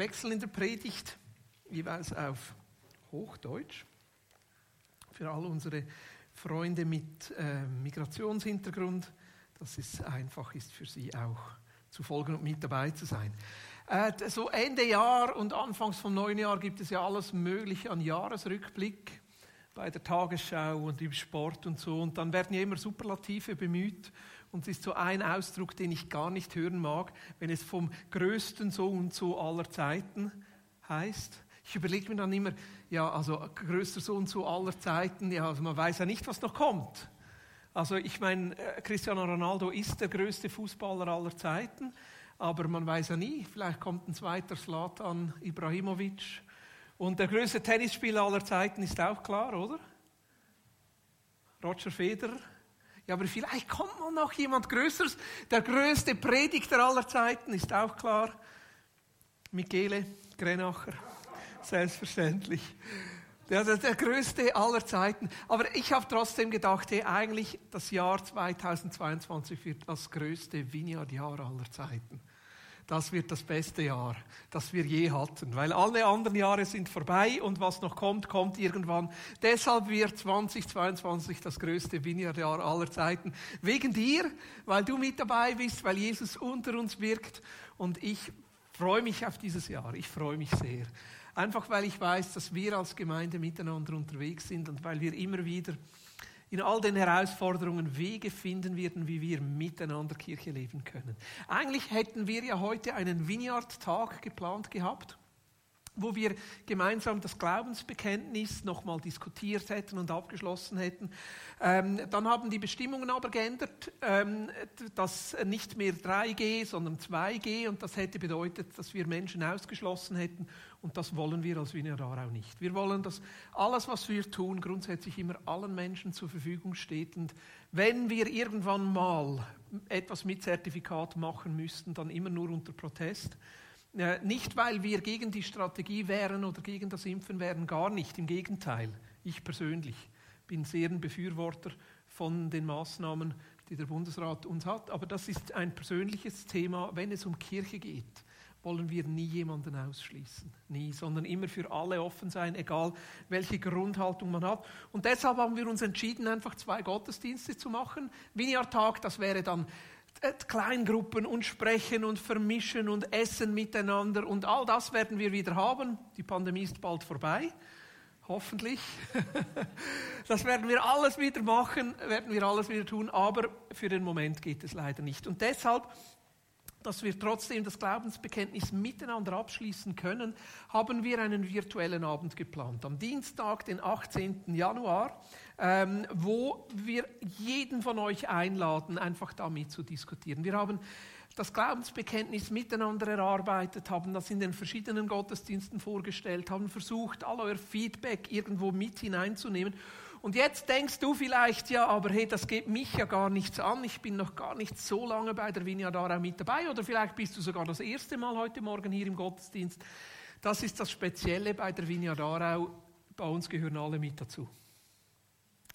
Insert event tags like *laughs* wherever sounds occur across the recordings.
wechseln, in der Predigt jeweils auf Hochdeutsch. Für all unsere Freunde mit äh, Migrationshintergrund, dass es einfach ist für sie auch zu folgen und mit dabei zu sein. Äh, so Ende Jahr und Anfangs vom neuen Jahr gibt es ja alles Mögliche an Jahresrückblick bei der Tagesschau und im Sport und so. Und dann werden ja immer Superlative bemüht. Und es ist so ein Ausdruck, den ich gar nicht hören mag, wenn es vom größten so und so aller Zeiten heißt. Ich überlege mir dann immer, ja, also größter so und so aller Zeiten, ja, also man weiß ja nicht, was noch kommt. Also ich meine, äh, Cristiano Ronaldo ist der größte Fußballer aller Zeiten, aber man weiß ja nie, vielleicht kommt ein zweiter Slatan Ibrahimovic. Und der größte Tennisspieler aller Zeiten ist auch klar, oder? Roger Federer. Ja, aber vielleicht kommt mal noch jemand Größeres. Der größte Predigter aller Zeiten ist auch klar. Michele Grenacher. Selbstverständlich. Der, der, der größte aller Zeiten. Aber ich habe trotzdem gedacht, hey, eigentlich das Jahr 2022 wird das größte Vineyard-Jahr aller Zeiten das wird das beste Jahr, das wir je hatten, weil alle anderen Jahre sind vorbei und was noch kommt, kommt irgendwann. Deshalb wird 2022 das größte Vineyard-Jahr aller Zeiten. Wegen dir, weil du mit dabei bist, weil Jesus unter uns wirkt und ich freue mich auf dieses Jahr. Ich freue mich sehr. Einfach weil ich weiß, dass wir als Gemeinde miteinander unterwegs sind und weil wir immer wieder in all den Herausforderungen Wege finden werden, wie wir miteinander Kirche leben können. Eigentlich hätten wir ja heute einen Vineyard-Tag geplant gehabt wo wir gemeinsam das Glaubensbekenntnis nochmal diskutiert hätten und abgeschlossen hätten. Ähm, dann haben die Bestimmungen aber geändert, ähm, dass nicht mehr 3G, sondern 2G und das hätte bedeutet, dass wir Menschen ausgeschlossen hätten und das wollen wir als Wiener auch nicht. Wir wollen, dass alles, was wir tun, grundsätzlich immer allen Menschen zur Verfügung steht und wenn wir irgendwann mal etwas mit Zertifikat machen müssten, dann immer nur unter Protest. Äh, nicht, weil wir gegen die Strategie wären oder gegen das Impfen wären, gar nicht. Im Gegenteil, ich persönlich bin sehr ein Befürworter von den Maßnahmen, die der Bundesrat uns hat. Aber das ist ein persönliches Thema. Wenn es um Kirche geht, wollen wir nie jemanden ausschließen. Nie, sondern immer für alle offen sein, egal welche Grundhaltung man hat. Und deshalb haben wir uns entschieden, einfach zwei Gottesdienste zu machen. Vineyard-Tag, das wäre dann äh, Kleingruppen und sprechen und vermischen und essen miteinander und all das werden wir wieder haben. Die Pandemie ist bald vorbei. Hoffentlich. *laughs* Das werden wir alles wieder machen, werden wir alles wieder tun, aber für den Moment geht es leider nicht. Und deshalb dass wir trotzdem das Glaubensbekenntnis miteinander abschließen können, haben wir einen virtuellen Abend geplant. Am Dienstag, den 18. Januar, ähm, wo wir jeden von euch einladen, einfach damit zu diskutieren. Wir haben das Glaubensbekenntnis miteinander erarbeitet, haben das in den verschiedenen Gottesdiensten vorgestellt, haben versucht, all euer Feedback irgendwo mit hineinzunehmen und jetzt denkst du vielleicht, ja, aber hey, das geht mich ja gar nichts an. Ich bin noch gar nicht so lange bei der Vineyard Aarau mit dabei. Oder vielleicht bist du sogar das erste Mal heute Morgen hier im Gottesdienst. Das ist das Spezielle bei der Vineyard Aarau. Bei uns gehören alle mit dazu.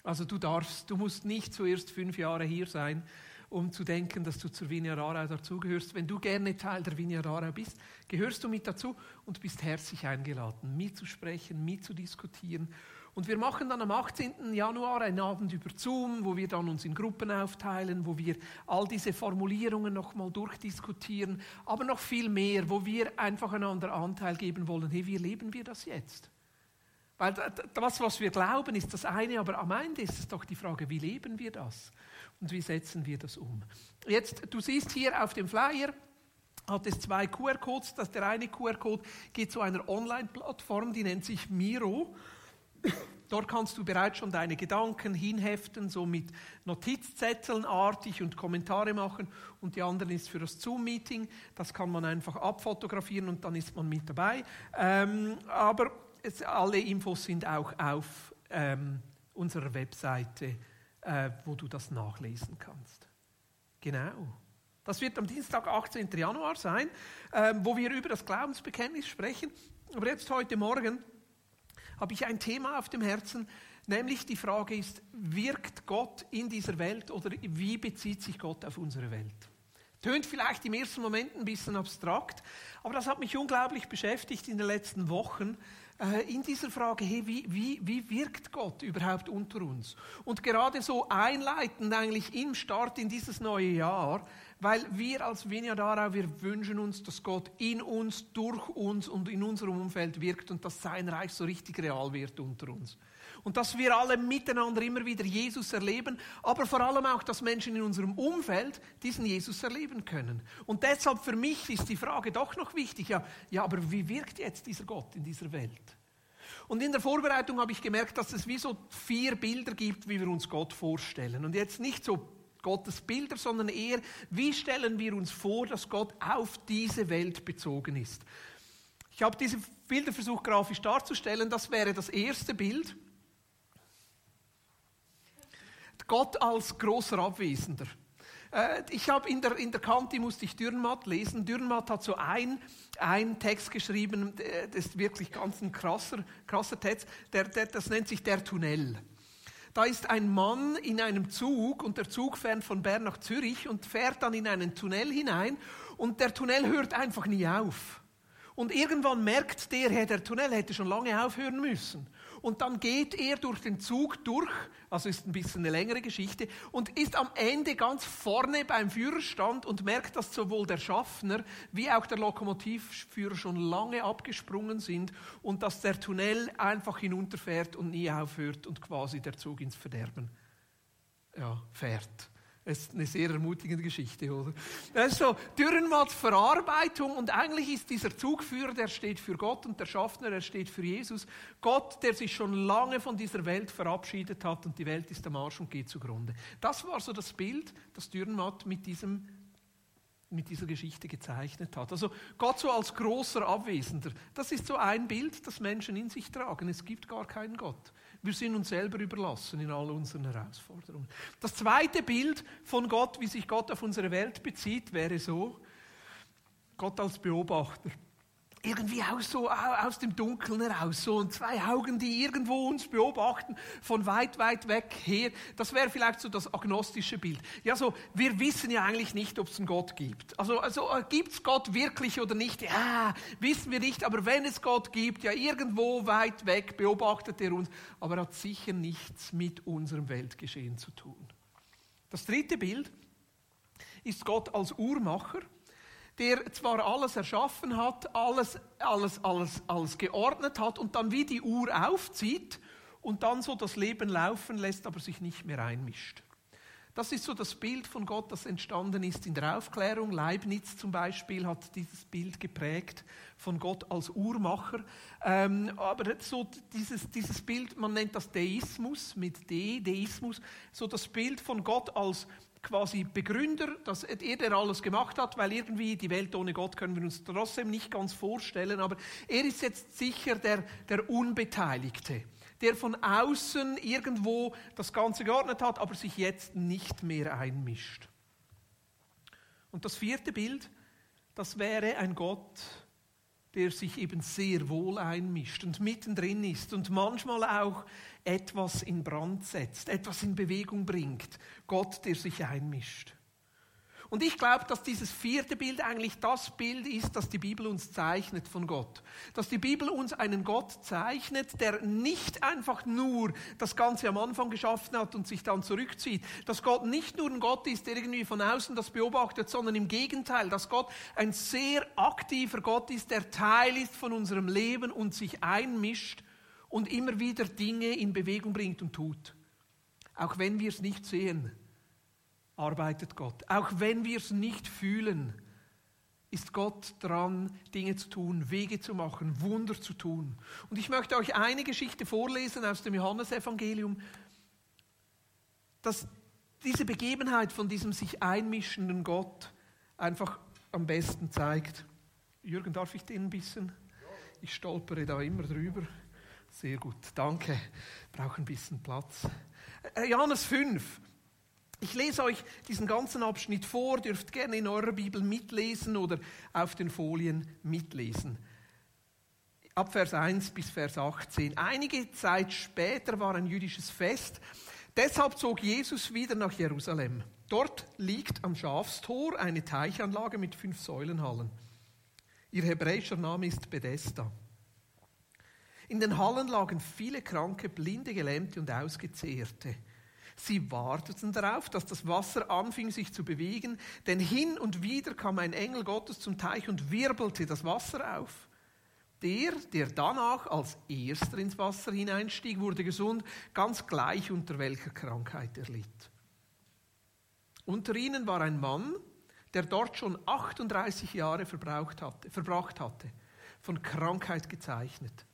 Also du darfst, du musst nicht zuerst fünf Jahre hier sein, um zu denken, dass du zur Vineyard Aarau dazugehörst. Wenn du gerne Teil der Vineyard Aarau bist, gehörst du mit dazu und bist herzlich eingeladen, mitzusprechen, mitzudiskutieren und wir machen dann am 18. Januar einen Abend über Zoom, wo wir dann uns in Gruppen aufteilen, wo wir all diese Formulierungen nochmal durchdiskutieren, aber noch viel mehr, wo wir einfach einander Anteil geben wollen. Hey, wie leben wir das jetzt? Weil das, was wir glauben, ist das eine, aber am Ende ist es doch die Frage, wie leben wir das? Und wie setzen wir das um? Jetzt, du siehst hier auf dem Flyer, hat es zwei QR-Codes. Der eine QR-Code geht zu einer Online-Plattform, die nennt sich Miro. Dort kannst du bereits schon deine Gedanken hinheften, so mit Notizzetteln artig und Kommentare machen. Und die andere ist für das Zoom-Meeting. Das kann man einfach abfotografieren und dann ist man mit dabei. Ähm, aber es, alle Infos sind auch auf ähm, unserer Webseite, äh, wo du das nachlesen kannst. Genau. Das wird am Dienstag, 18. Januar sein, äh, wo wir über das Glaubensbekenntnis sprechen. Aber jetzt heute Morgen habe ich ein Thema auf dem Herzen, nämlich die Frage ist, wirkt Gott in dieser Welt oder wie bezieht sich Gott auf unsere Welt? Tönt vielleicht im ersten Moment ein bisschen abstrakt, aber das hat mich unglaublich beschäftigt in den letzten Wochen äh, in dieser Frage, hey, wie, wie, wie wirkt Gott überhaupt unter uns? Und gerade so einleitend eigentlich im Start in dieses neue Jahr, weil wir als Vinja Darau, wir wünschen uns, dass Gott in uns, durch uns und in unserem Umfeld wirkt und dass sein Reich so richtig real wird unter uns und dass wir alle miteinander immer wieder Jesus erleben, aber vor allem auch, dass Menschen in unserem Umfeld diesen Jesus erleben können. Und deshalb für mich ist die Frage doch noch wichtig, ja, ja aber wie wirkt jetzt dieser Gott in dieser Welt? Und in der Vorbereitung habe ich gemerkt, dass es wie so vier Bilder gibt, wie wir uns Gott vorstellen. Und jetzt nicht so Gottes Bilder, sondern eher, wie stellen wir uns vor, dass Gott auf diese Welt bezogen ist. Ich habe diese Bilder versucht grafisch darzustellen. Das wäre das erste Bild. Gott als großer Abwesender. Äh, ich habe in der, in der Kante musste ich Dürrenmatt lesen. Dürrenmatt hat so ein, ein Text geschrieben, das ist wirklich ganz ein krasser, krasser Text, der, der, das nennt sich der Tunnel. Da ist ein Mann in einem Zug und der Zug fährt von Bern nach Zürich und fährt dann in einen Tunnel hinein und der Tunnel hört einfach nie auf. Und irgendwann merkt der, hey, der Tunnel hätte schon lange aufhören müssen und dann geht er durch den Zug durch, also ist ein bisschen eine längere Geschichte, und ist am Ende ganz vorne beim Führerstand und merkt, dass sowohl der Schaffner wie auch der Lokomotivführer schon lange abgesprungen sind und dass der Tunnel einfach hinunterfährt und nie aufhört und quasi der Zug ins Verderben ja, fährt. Das ist eine sehr ermutigende Geschichte, oder? Das ist so Dürrenmatts Verarbeitung und eigentlich ist dieser Zugführer, der steht für Gott und der Schaffner, der steht für Jesus. Gott, der sich schon lange von dieser Welt verabschiedet hat und die Welt ist am Arsch und geht zugrunde. Das war so das Bild, das Dürrenmatt mit diesem mit dieser Geschichte gezeichnet hat. Also Gott so als großer Abwesender, das ist so ein Bild, das Menschen in sich tragen. Es gibt gar keinen Gott. Wir sind uns selber überlassen in all unseren Herausforderungen. Das zweite Bild von Gott, wie sich Gott auf unsere Welt bezieht, wäre so, Gott als Beobachter irgendwie aus, so, aus dem Dunkeln heraus. So und zwei Augen, die irgendwo uns beobachten, von weit, weit weg her. Das wäre vielleicht so das agnostische Bild. Ja, so, wir wissen ja eigentlich nicht, ob es einen Gott gibt. Also, also äh, gibt es Gott wirklich oder nicht? Ja, wissen wir nicht. Aber wenn es Gott gibt, ja, irgendwo weit weg beobachtet er uns. Aber hat sicher nichts mit unserem Weltgeschehen zu tun. Das dritte Bild ist Gott als Uhrmacher der zwar alles erschaffen hat, alles, alles, alles, alles geordnet hat und dann wie die Uhr aufzieht und dann so das Leben laufen lässt, aber sich nicht mehr einmischt. Das ist so das Bild von Gott, das entstanden ist in der Aufklärung. Leibniz zum Beispiel hat dieses Bild geprägt von Gott als Uhrmacher. Ähm, aber so dieses, dieses Bild, man nennt das Deismus mit D, Deismus, so das Bild von Gott als quasi Begründer, dass er, der alles gemacht hat, weil irgendwie die Welt ohne Gott können wir uns trotzdem nicht ganz vorstellen, aber er ist jetzt sicher der, der Unbeteiligte, der von außen irgendwo das Ganze geordnet hat, aber sich jetzt nicht mehr einmischt. Und das vierte Bild, das wäre ein Gott, der sich eben sehr wohl einmischt und mittendrin ist und manchmal auch etwas in Brand setzt, etwas in Bewegung bringt. Gott, der sich einmischt. Und ich glaube, dass dieses vierte Bild eigentlich das Bild ist, das die Bibel uns zeichnet von Gott. Dass die Bibel uns einen Gott zeichnet, der nicht einfach nur das Ganze am Anfang geschaffen hat und sich dann zurückzieht. Dass Gott nicht nur ein Gott ist, der irgendwie von außen das beobachtet, sondern im Gegenteil, dass Gott ein sehr aktiver Gott ist, der Teil ist von unserem Leben und sich einmischt und immer wieder Dinge in Bewegung bringt und tut. Auch wenn wir es nicht sehen arbeitet Gott. Auch wenn wir es nicht fühlen, ist Gott dran, Dinge zu tun, Wege zu machen, Wunder zu tun. Und ich möchte euch eine Geschichte vorlesen aus dem Johannesevangelium, dass diese Begebenheit von diesem sich einmischenden Gott einfach am besten zeigt. Jürgen, darf ich den ein bisschen? Ich stolpere da immer drüber. Sehr gut, danke. Brauche ein bisschen Platz. Äh, Johannes 5. Ich lese euch diesen ganzen Abschnitt vor, dürft gerne in eurer Bibel mitlesen oder auf den Folien mitlesen. Ab Vers 1 bis Vers 18. Einige Zeit später war ein jüdisches Fest, Deshalb zog Jesus wieder nach Jerusalem. Dort liegt am Schafstor eine Teichanlage mit fünf Säulenhallen. Ihr hebräischer Name ist Bethesda. In den Hallen lagen viele Kranke, Blinde, Gelähmte und Ausgezehrte. Sie warteten darauf, dass das Wasser anfing sich zu bewegen, denn hin und wieder kam ein Engel Gottes zum Teich und wirbelte das Wasser auf. Der, der danach als erster ins Wasser hineinstieg, wurde gesund, ganz gleich unter welcher Krankheit er litt. Unter ihnen war ein Mann, der dort schon 38 Jahre verbraucht hatte, verbracht hatte, von Krankheit gezeichnet.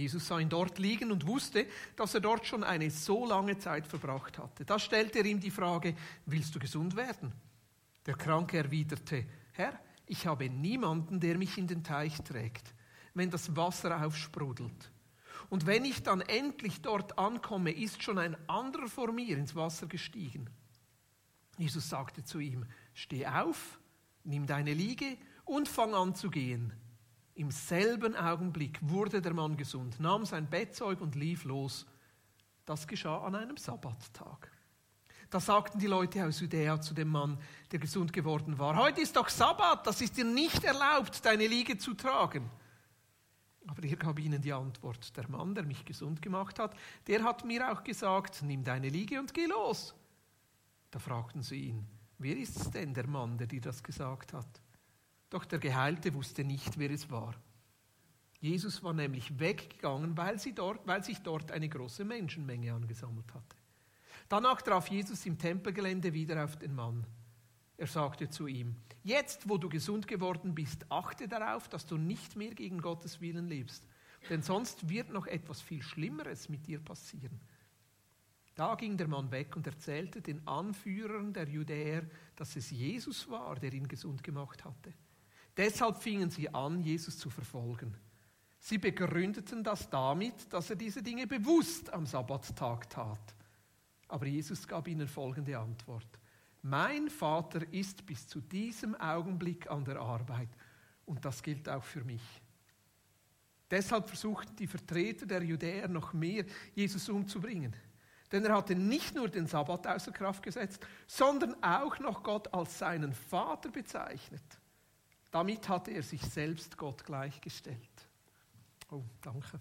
Jesus sah ihn dort liegen und wusste, dass er dort schon eine so lange Zeit verbracht hatte. Da stellte er ihm die Frage, willst du gesund werden? Der Kranke erwiderte, Herr, ich habe niemanden, der mich in den Teich trägt, wenn das Wasser aufsprudelt. Und wenn ich dann endlich dort ankomme, ist schon ein anderer vor mir ins Wasser gestiegen. Jesus sagte zu ihm, steh auf, nimm deine Liege und fang an zu gehen. Im selben Augenblick wurde der Mann gesund, nahm sein Bettzeug und lief los. Das geschah an einem Sabbattag. Da sagten die Leute aus Judäa zu dem Mann, der gesund geworden war, heute ist doch Sabbat, das ist dir nicht erlaubt, deine Liege zu tragen. Aber er gab ihnen die Antwort, der Mann, der mich gesund gemacht hat, der hat mir auch gesagt, nimm deine Liege und geh los. Da fragten sie ihn, wer ist es denn, der Mann, der dir das gesagt hat? Doch der Geheilte wusste nicht, wer es war. Jesus war nämlich weggegangen, weil, dort, weil sich dort eine große Menschenmenge angesammelt hatte. Danach traf Jesus im Tempelgelände wieder auf den Mann. Er sagte zu ihm, jetzt wo du gesund geworden bist, achte darauf, dass du nicht mehr gegen Gottes Willen lebst, denn sonst wird noch etwas viel Schlimmeres mit dir passieren. Da ging der Mann weg und erzählte den Anführern der Judäer, dass es Jesus war, der ihn gesund gemacht hatte. Deshalb fingen sie an, Jesus zu verfolgen. Sie begründeten das damit, dass er diese Dinge bewusst am Sabbattag tat. Aber Jesus gab ihnen folgende Antwort. Mein Vater ist bis zu diesem Augenblick an der Arbeit und das gilt auch für mich. Deshalb versuchten die Vertreter der Judäer noch mehr, Jesus umzubringen. Denn er hatte nicht nur den Sabbat außer Kraft gesetzt, sondern auch noch Gott als seinen Vater bezeichnet. Damit hatte er sich selbst Gott gleichgestellt. Oh, danke.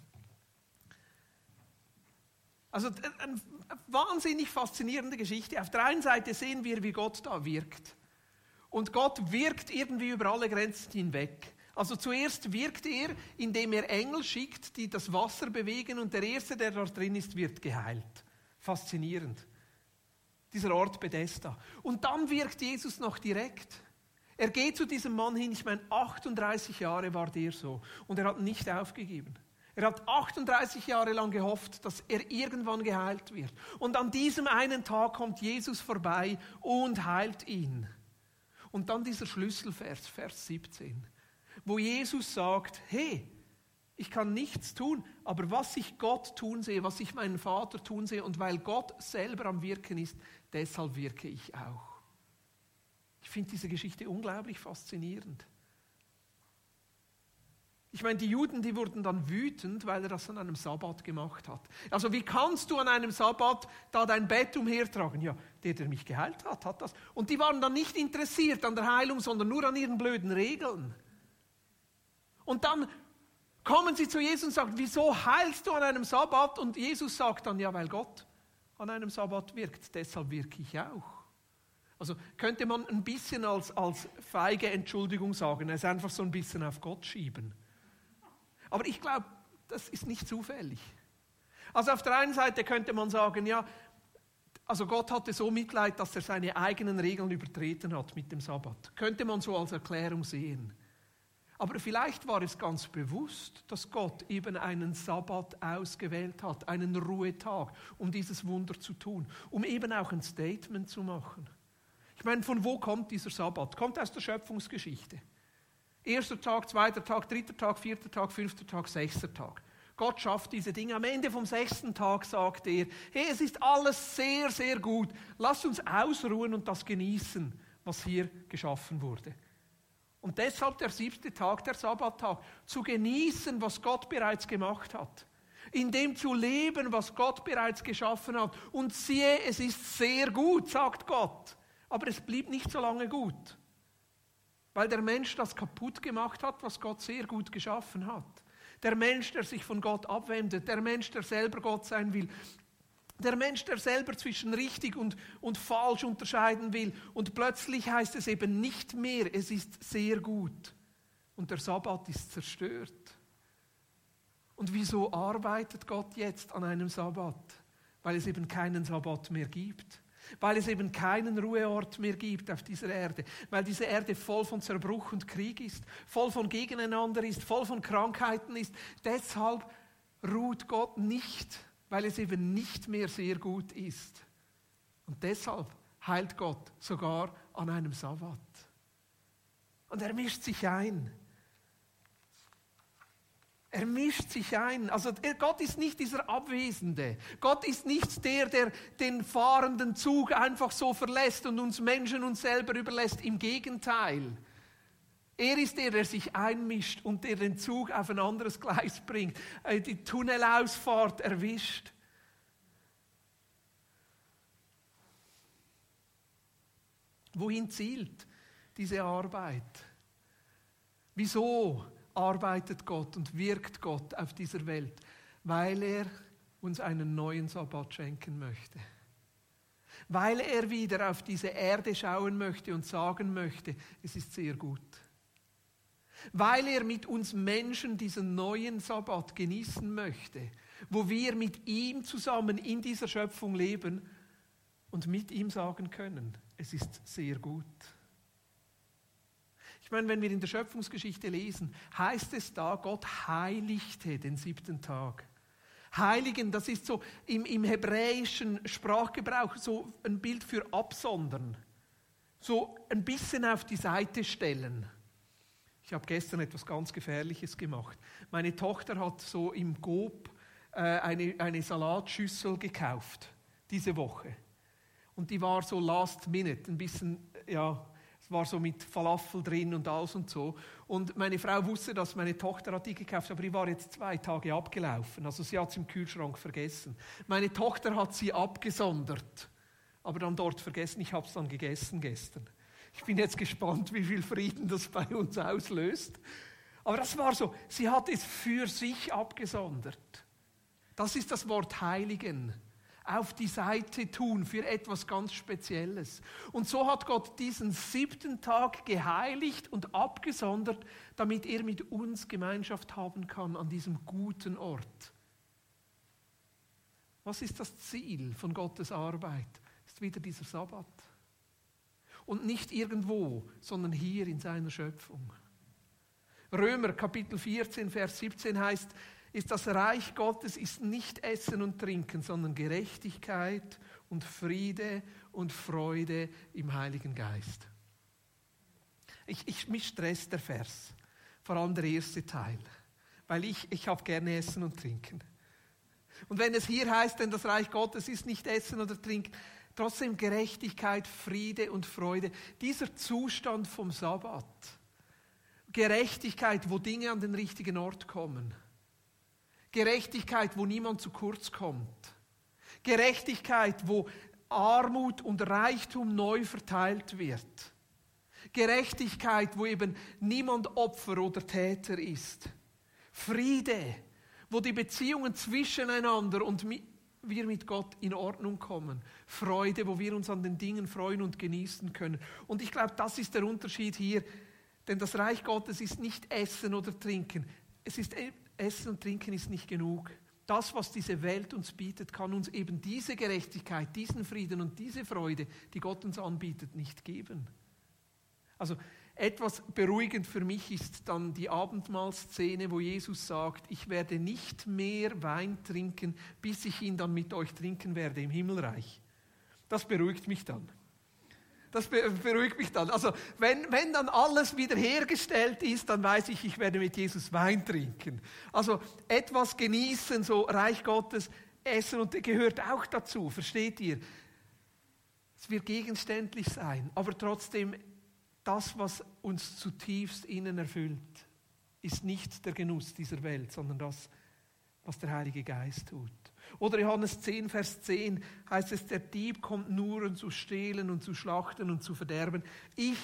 Also eine wahnsinnig faszinierende Geschichte. Auf der einen Seite sehen wir, wie Gott da wirkt. Und Gott wirkt irgendwie über alle Grenzen hinweg. Also zuerst wirkt er, indem er Engel schickt, die das Wasser bewegen und der Erste, der dort drin ist, wird geheilt. Faszinierend. Dieser Ort Bethesda. Und dann wirkt Jesus noch direkt. Er geht zu diesem Mann hin, ich meine, 38 Jahre war der so. Und er hat nicht aufgegeben. Er hat 38 Jahre lang gehofft, dass er irgendwann geheilt wird. Und an diesem einen Tag kommt Jesus vorbei und heilt ihn. Und dann dieser Schlüsselvers, Vers 17, wo Jesus sagt, hey, ich kann nichts tun, aber was ich Gott tun sehe, was ich meinen Vater tun sehe, und weil Gott selber am Wirken ist, deshalb wirke ich auch. Ich finde diese Geschichte unglaublich faszinierend. Ich meine, die Juden, die wurden dann wütend, weil er das an einem Sabbat gemacht hat. Also wie kannst du an einem Sabbat da dein Bett umhertragen? Ja, der, der mich geheilt hat, hat das. Und die waren dann nicht interessiert an der Heilung, sondern nur an ihren blöden Regeln. Und dann kommen sie zu Jesus und sagen, wieso heilst du an einem Sabbat? Und Jesus sagt dann, ja, weil Gott an einem Sabbat wirkt, deshalb wirke ich auch. Also könnte man ein bisschen als, als feige Entschuldigung sagen, es einfach so ein bisschen auf Gott schieben. Aber ich glaube, das ist nicht zufällig. Also auf der einen Seite könnte man sagen, ja, also Gott hatte so Mitleid, dass er seine eigenen Regeln übertreten hat mit dem Sabbat. Könnte man so als Erklärung sehen. Aber vielleicht war es ganz bewusst, dass Gott eben einen Sabbat ausgewählt hat, einen Ruhetag, um dieses Wunder zu tun, um eben auch ein Statement zu machen. Ich meine, von wo kommt dieser Sabbat? Kommt aus der Schöpfungsgeschichte. Erster Tag, zweiter Tag, dritter Tag, vierter Tag, fünfter Tag, sechster Tag. Gott schafft diese Dinge. Am Ende vom sechsten Tag sagt er, hey, es ist alles sehr, sehr gut. Lasst uns ausruhen und das genießen, was hier geschaffen wurde. Und deshalb der siebte Tag, der Sabbattag, zu genießen, was Gott bereits gemacht hat. in dem zu leben, was Gott bereits geschaffen hat. Und siehe, es ist sehr gut, sagt Gott. Aber es blieb nicht so lange gut, weil der Mensch das kaputt gemacht hat, was Gott sehr gut geschaffen hat. Der Mensch, der sich von Gott abwendet, der Mensch, der selber Gott sein will, der Mensch, der selber zwischen richtig und, und falsch unterscheiden will. Und plötzlich heißt es eben nicht mehr, es ist sehr gut. Und der Sabbat ist zerstört. Und wieso arbeitet Gott jetzt an einem Sabbat? Weil es eben keinen Sabbat mehr gibt. Weil es eben keinen Ruheort mehr gibt auf dieser Erde. Weil diese Erde voll von Zerbruch und Krieg ist, voll von Gegeneinander ist, voll von Krankheiten ist. Deshalb ruht Gott nicht weil es eben nicht mehr sehr gut ist. Und deshalb heilt Gott sogar an einem Sabbat. Und er mischt sich ein. Er mischt sich ein. Also Gott ist nicht dieser Abwesende. Gott ist nicht der, der den fahrenden Zug einfach so verlässt und uns Menschen uns selber überlässt. Im Gegenteil. Er ist der, der sich einmischt und der den Zug auf ein anderes Gleis bringt, äh, die Tunnelausfahrt erwischt. Wohin zielt diese Arbeit? Wieso arbeitet Gott und wirkt Gott auf dieser Welt? Weil er uns einen neuen Sabbat schenken möchte weil er wieder auf diese Erde schauen möchte und sagen möchte, es ist sehr gut weil er mit uns Menschen diesen neuen Sabbat genießen möchte, wo wir mit ihm zusammen in dieser Schöpfung leben und mit ihm sagen können, es ist sehr gut. Ich meine, wenn wir in der Schöpfungsgeschichte lesen, heißt es da, Gott heiligte den siebten Tag. Heiligen, das ist so im, im hebräischen Sprachgebrauch so ein Bild für absondern, so ein bisschen auf die Seite stellen. Ich habe gestern etwas ganz Gefährliches gemacht. Meine Tochter hat so im Gob äh, eine, eine Salatschüssel gekauft, diese Woche. Und die war so last minute, ein bisschen, ja, es war so mit Falafel drin und alles und so. Und meine Frau wusste, dass meine Tochter hat die gekauft, aber die war jetzt zwei Tage abgelaufen. Also sie hat es im Kühlschrank vergessen. Meine Tochter hat sie abgesondert, aber dann dort vergessen. Ich habe es dann gegessen gestern. Ich bin jetzt gespannt, wie viel Frieden das bei uns auslöst. Aber das war so, sie hat es für sich abgesondert. Das ist das Wort Heiligen. Auf die Seite tun für etwas ganz Spezielles. Und so hat Gott diesen siebten Tag geheiligt und abgesondert, damit er mit uns Gemeinschaft haben kann an diesem guten Ort. Was ist das Ziel von Gottes Arbeit? Ist wieder dieser Sabbat und nicht irgendwo, sondern hier in seiner Schöpfung. Römer Kapitel 14, Vers 17 heißt, ist das Reich Gottes ist nicht Essen und Trinken, sondern Gerechtigkeit und Friede und Freude im Heiligen Geist. Ich, ich, mich stresst der Vers, vor allem der erste Teil, weil ich, ich habe gerne Essen und Trinken. Und wenn es hier heißt, denn das Reich Gottes ist nicht Essen oder Trinken, Trotzdem Gerechtigkeit, Friede und Freude. Dieser Zustand vom Sabbat. Gerechtigkeit, wo Dinge an den richtigen Ort kommen. Gerechtigkeit, wo niemand zu kurz kommt. Gerechtigkeit, wo Armut und Reichtum neu verteilt wird. Gerechtigkeit, wo eben niemand Opfer oder Täter ist. Friede, wo die Beziehungen zwischeneinander und wir mit Gott in Ordnung kommen. Freude, wo wir uns an den Dingen freuen und genießen können. Und ich glaube, das ist der Unterschied hier. Denn das Reich Gottes ist nicht Essen oder Trinken. Es ist e- Essen und Trinken ist nicht genug. Das, was diese Welt uns bietet, kann uns eben diese Gerechtigkeit, diesen Frieden und diese Freude, die Gott uns anbietet, nicht geben. Also etwas beruhigend für mich ist dann die Abendmahlszene, wo Jesus sagt, ich werde nicht mehr Wein trinken, bis ich ihn dann mit euch trinken werde im Himmelreich. Das beruhigt mich dann. Das beruhigt mich dann. Also wenn, wenn dann alles wiederhergestellt ist, dann weiß ich, ich werde mit Jesus Wein trinken. Also etwas genießen, so Reich Gottes, essen und gehört auch dazu, versteht ihr? Es wird gegenständlich sein, aber trotzdem das, was uns zutiefst innen erfüllt, ist nicht der Genuss dieser Welt, sondern das, was der Heilige Geist tut. Oder Johannes 10, Vers 10 heißt es, der Dieb kommt nur, um zu stehlen und zu schlachten und zu verderben. Ich,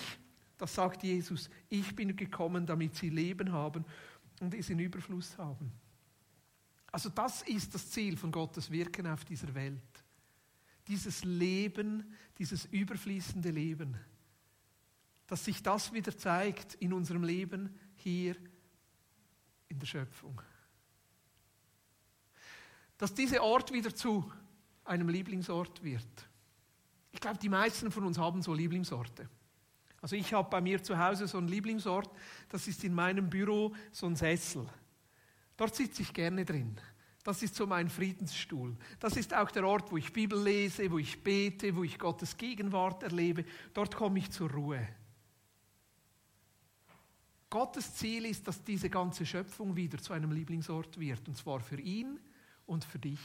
das sagt Jesus, ich bin gekommen, damit sie Leben haben und es in Überfluss haben. Also das ist das Ziel von Gottes Wirken auf dieser Welt. Dieses Leben, dieses überfließende Leben, dass sich das wieder zeigt in unserem Leben hier in der Schöpfung. Dass dieser Ort wieder zu einem Lieblingsort wird. Ich glaube, die meisten von uns haben so Lieblingsorte. Also ich habe bei mir zu Hause so einen Lieblingsort, das ist in meinem Büro so ein Sessel. Dort sitze ich gerne drin. Das ist so mein Friedensstuhl. Das ist auch der Ort, wo ich Bibel lese, wo ich bete, wo ich Gottes Gegenwart erlebe. Dort komme ich zur Ruhe. Gottes Ziel ist, dass diese ganze Schöpfung wieder zu einem Lieblingsort wird, und zwar für ihn und für dich.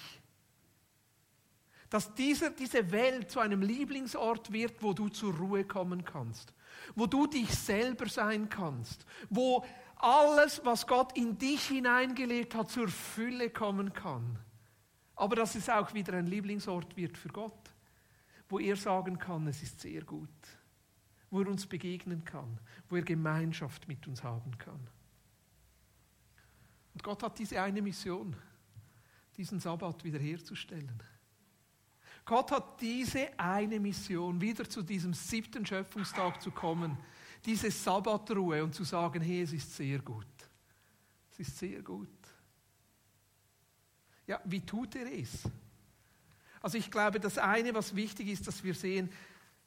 Dass diese, diese Welt zu einem Lieblingsort wird, wo du zur Ruhe kommen kannst, wo du dich selber sein kannst, wo alles, was Gott in dich hineingelegt hat, zur Fülle kommen kann. Aber dass es auch wieder ein Lieblingsort wird für Gott, wo er sagen kann, es ist sehr gut, wo er uns begegnen kann, wo er Gemeinschaft mit uns haben kann. Und Gott hat diese eine Mission, diesen Sabbat wiederherzustellen. Gott hat diese eine Mission, wieder zu diesem siebten Schöpfungstag zu kommen, diese Sabbatruhe und zu sagen, hey, es ist sehr gut. Es ist sehr gut. Ja, wie tut er es? Also ich glaube, das eine, was wichtig ist, dass wir sehen,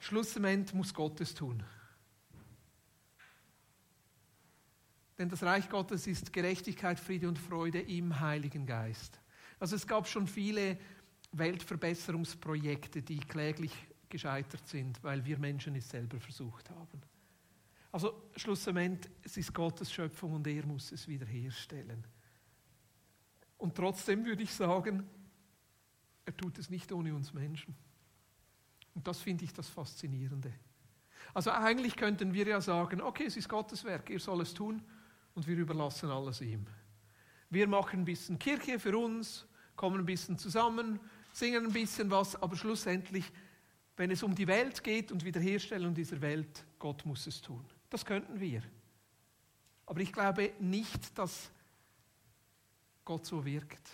Schlussendlich muss Gott es tun. Denn das Reich Gottes ist Gerechtigkeit, Friede und Freude im Heiligen Geist. Also es gab schon viele Weltverbesserungsprojekte, die kläglich gescheitert sind, weil wir Menschen es selber versucht haben. Also schlussendlich, es ist Gottes Schöpfung und er muss es wiederherstellen. Und trotzdem würde ich sagen, er tut es nicht ohne uns Menschen. Und das finde ich das Faszinierende. Also eigentlich könnten wir ja sagen, okay, es ist Gottes Werk, er soll es tun und wir überlassen alles ihm. Wir machen ein bisschen Kirche für uns, kommen ein bisschen zusammen, singen ein bisschen was, aber schlussendlich, wenn es um die Welt geht und Wiederherstellung dieser Welt, Gott muss es tun. Das könnten wir. Aber ich glaube nicht, dass Gott so wirkt.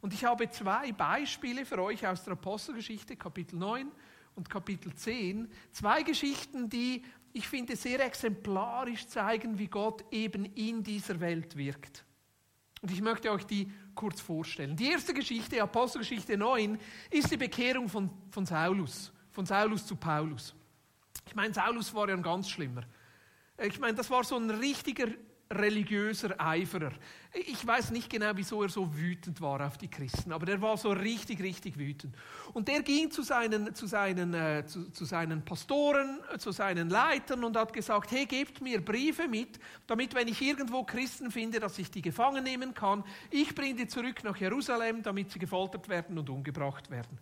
Und ich habe zwei Beispiele für euch aus der Apostelgeschichte, Kapitel 9 und Kapitel 10. Zwei Geschichten, die ich finde sehr exemplarisch zeigen, wie Gott eben in dieser Welt wirkt. Und ich möchte euch die kurz vorstellen. Die erste Geschichte, Apostelgeschichte 9, ist die Bekehrung von, von Saulus, von Saulus zu Paulus. Ich meine, Saulus war ja ein ganz schlimmer. Ich meine, das war so ein richtiger religiöser Eiferer. Ich weiß nicht genau, wieso er so wütend war auf die Christen, aber er war so richtig, richtig wütend. Und er ging zu seinen, zu seinen, äh, zu, zu seinen Pastoren, äh, zu seinen Leitern und hat gesagt, hey, gebt mir Briefe mit, damit, wenn ich irgendwo Christen finde, dass ich die gefangen nehmen kann, ich bringe die zurück nach Jerusalem, damit sie gefoltert werden und umgebracht werden.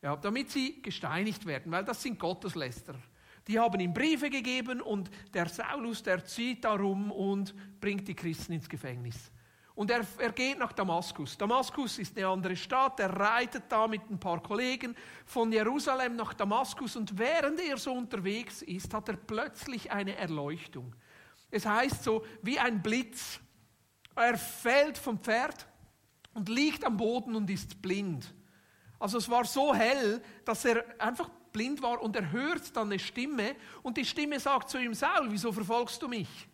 Ja, damit sie gesteinigt werden, weil das sind Gotteslästerer. Die haben ihm Briefe gegeben und der Saulus, der zieht darum und bringt die Christen ins Gefängnis. Und er, er geht nach Damaskus. Damaskus ist eine andere Stadt. Er reitet da mit ein paar Kollegen von Jerusalem nach Damaskus. Und während er so unterwegs ist, hat er plötzlich eine Erleuchtung. Es heißt so wie ein Blitz. Er fällt vom Pferd und liegt am Boden und ist blind. Also es war so hell, dass er einfach blind war und er hört dann eine Stimme und die Stimme sagt zu ihm, Saul, wieso verfolgst du mich?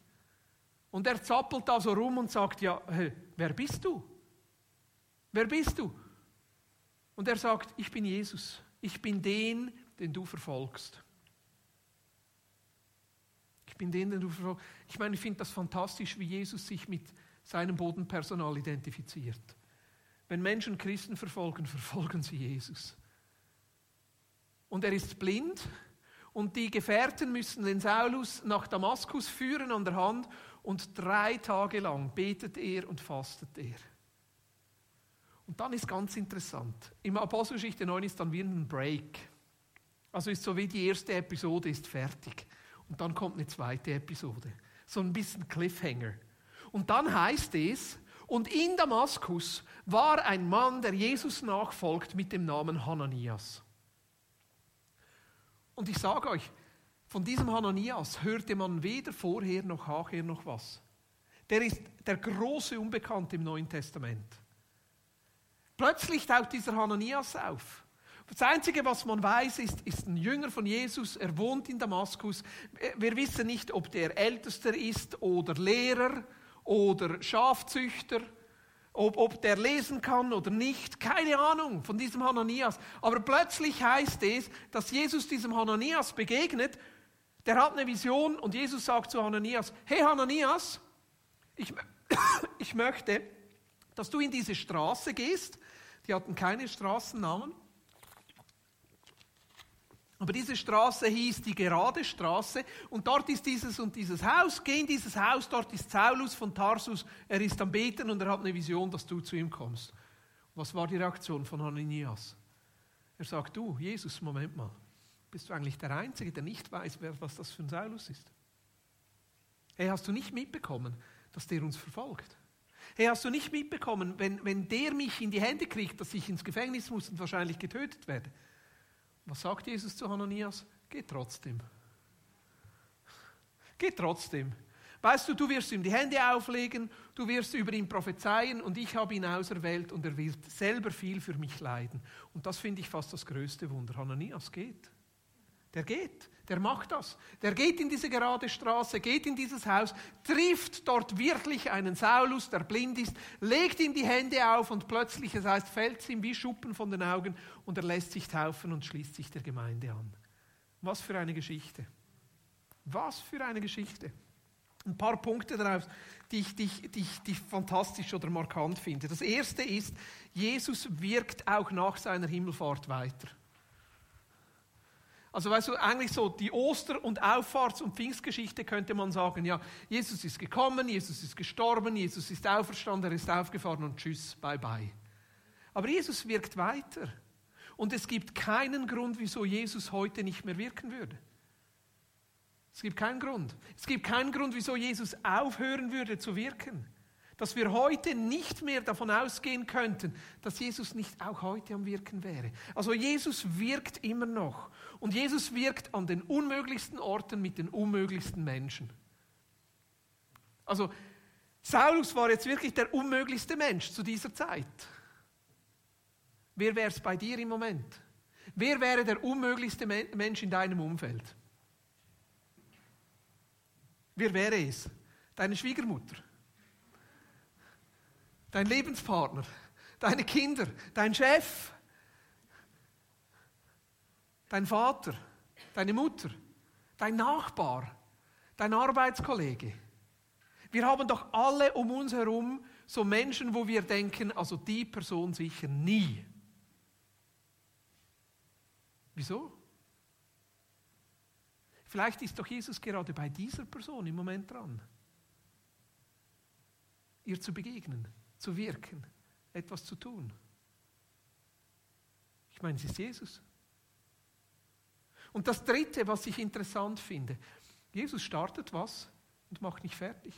Und er zappelt da so rum und sagt, ja, wer bist du? Wer bist du? Und er sagt, ich bin Jesus, ich bin den, den du verfolgst. Ich bin den, den du verfolgst. Ich meine, ich finde das fantastisch, wie Jesus sich mit seinem Bodenpersonal identifiziert. Wenn Menschen Christen verfolgen, verfolgen sie Jesus und er ist blind. Und die Gefährten müssen den Saulus nach Damaskus führen an der Hand und drei Tage lang betet er und fastet er. Und dann ist ganz interessant. Im Apostelgeschichte 9 ist dann wie ein Break. Also ist so wie die erste Episode ist fertig. Und dann kommt eine zweite Episode. So ein bisschen Cliffhanger. Und dann heißt es, Und in Damaskus war ein Mann, der Jesus nachfolgt mit dem Namen Hananias. Und ich sage euch, von diesem Hananias hörte man weder vorher noch nachher noch was. Der ist der große Unbekannte im Neuen Testament. Plötzlich taucht dieser Hananias auf. Das Einzige, was man weiß, ist, ist ein Jünger von Jesus. Er wohnt in Damaskus. Wir wissen nicht, ob der Ältester ist oder Lehrer oder Schafzüchter, ob, ob der lesen kann oder nicht. Keine Ahnung von diesem Hananias. Aber plötzlich heißt es, dass Jesus diesem Hananias begegnet. Der hat eine Vision und Jesus sagt zu Hananias, hey Hananias, ich, *coughs* ich möchte, dass du in diese Straße gehst. Die hatten keine Straßennamen. Aber diese Straße hieß die gerade Straße und dort ist dieses und dieses Haus. Geh in dieses Haus, dort ist Saulus von Tarsus. Er ist am Beten und er hat eine Vision, dass du zu ihm kommst. Was war die Reaktion von Ananias? Er sagt, du, Jesus, Moment mal, bist du eigentlich der Einzige, der nicht weiß, was das für ein Saulus ist? Hey, hast du nicht mitbekommen, dass der uns verfolgt? Hey, hast du nicht mitbekommen, wenn, wenn der mich in die Hände kriegt, dass ich ins Gefängnis muss und wahrscheinlich getötet werde? Was sagt Jesus zu Hananias? Geh trotzdem. Geh trotzdem. Weißt du, du wirst ihm die Hände auflegen, du wirst über ihn prophezeien und ich habe ihn auserwählt und er wird selber viel für mich leiden. Und das finde ich fast das größte Wunder. Hananias geht. Der geht, der macht das. Der geht in diese gerade Straße, geht in dieses Haus, trifft dort wirklich einen Saulus, der blind ist, legt ihm die Hände auf und plötzlich, es heißt, fällt es ihm wie Schuppen von den Augen und er lässt sich taufen und schließt sich der Gemeinde an. Was für eine Geschichte. Was für eine Geschichte. Ein paar Punkte daraus, die ich, die, die, die ich fantastisch oder markant finde. Das erste ist, Jesus wirkt auch nach seiner Himmelfahrt weiter. Also weißt du, eigentlich so die Oster- und Auffahrts- und Pfingstgeschichte könnte man sagen, ja, Jesus ist gekommen, Jesus ist gestorben, Jesus ist auferstanden, er ist aufgefahren und tschüss, bye bye. Aber Jesus wirkt weiter. Und es gibt keinen Grund, wieso Jesus heute nicht mehr wirken würde. Es gibt keinen Grund. Es gibt keinen Grund, wieso Jesus aufhören würde zu wirken. Dass wir heute nicht mehr davon ausgehen könnten, dass Jesus nicht auch heute am Wirken wäre. Also Jesus wirkt immer noch. Und Jesus wirkt an den unmöglichsten Orten mit den unmöglichsten Menschen. Also Saulus war jetzt wirklich der unmöglichste Mensch zu dieser Zeit. Wer wäre es bei dir im Moment? Wer wäre der unmöglichste Mensch in deinem Umfeld? Wer wäre es? Deine Schwiegermutter? dein Lebenspartner, deine Kinder, dein Chef, dein Vater, deine Mutter, dein Nachbar, dein Arbeitskollege. Wir haben doch alle um uns herum so Menschen, wo wir denken, also die Person sicher nie. Wieso? Vielleicht ist doch Jesus gerade bei dieser Person im Moment dran, ihr zu begegnen zu wirken, etwas zu tun. Ich meine, es ist Jesus. Und das Dritte, was ich interessant finde, Jesus startet was und macht nicht fertig.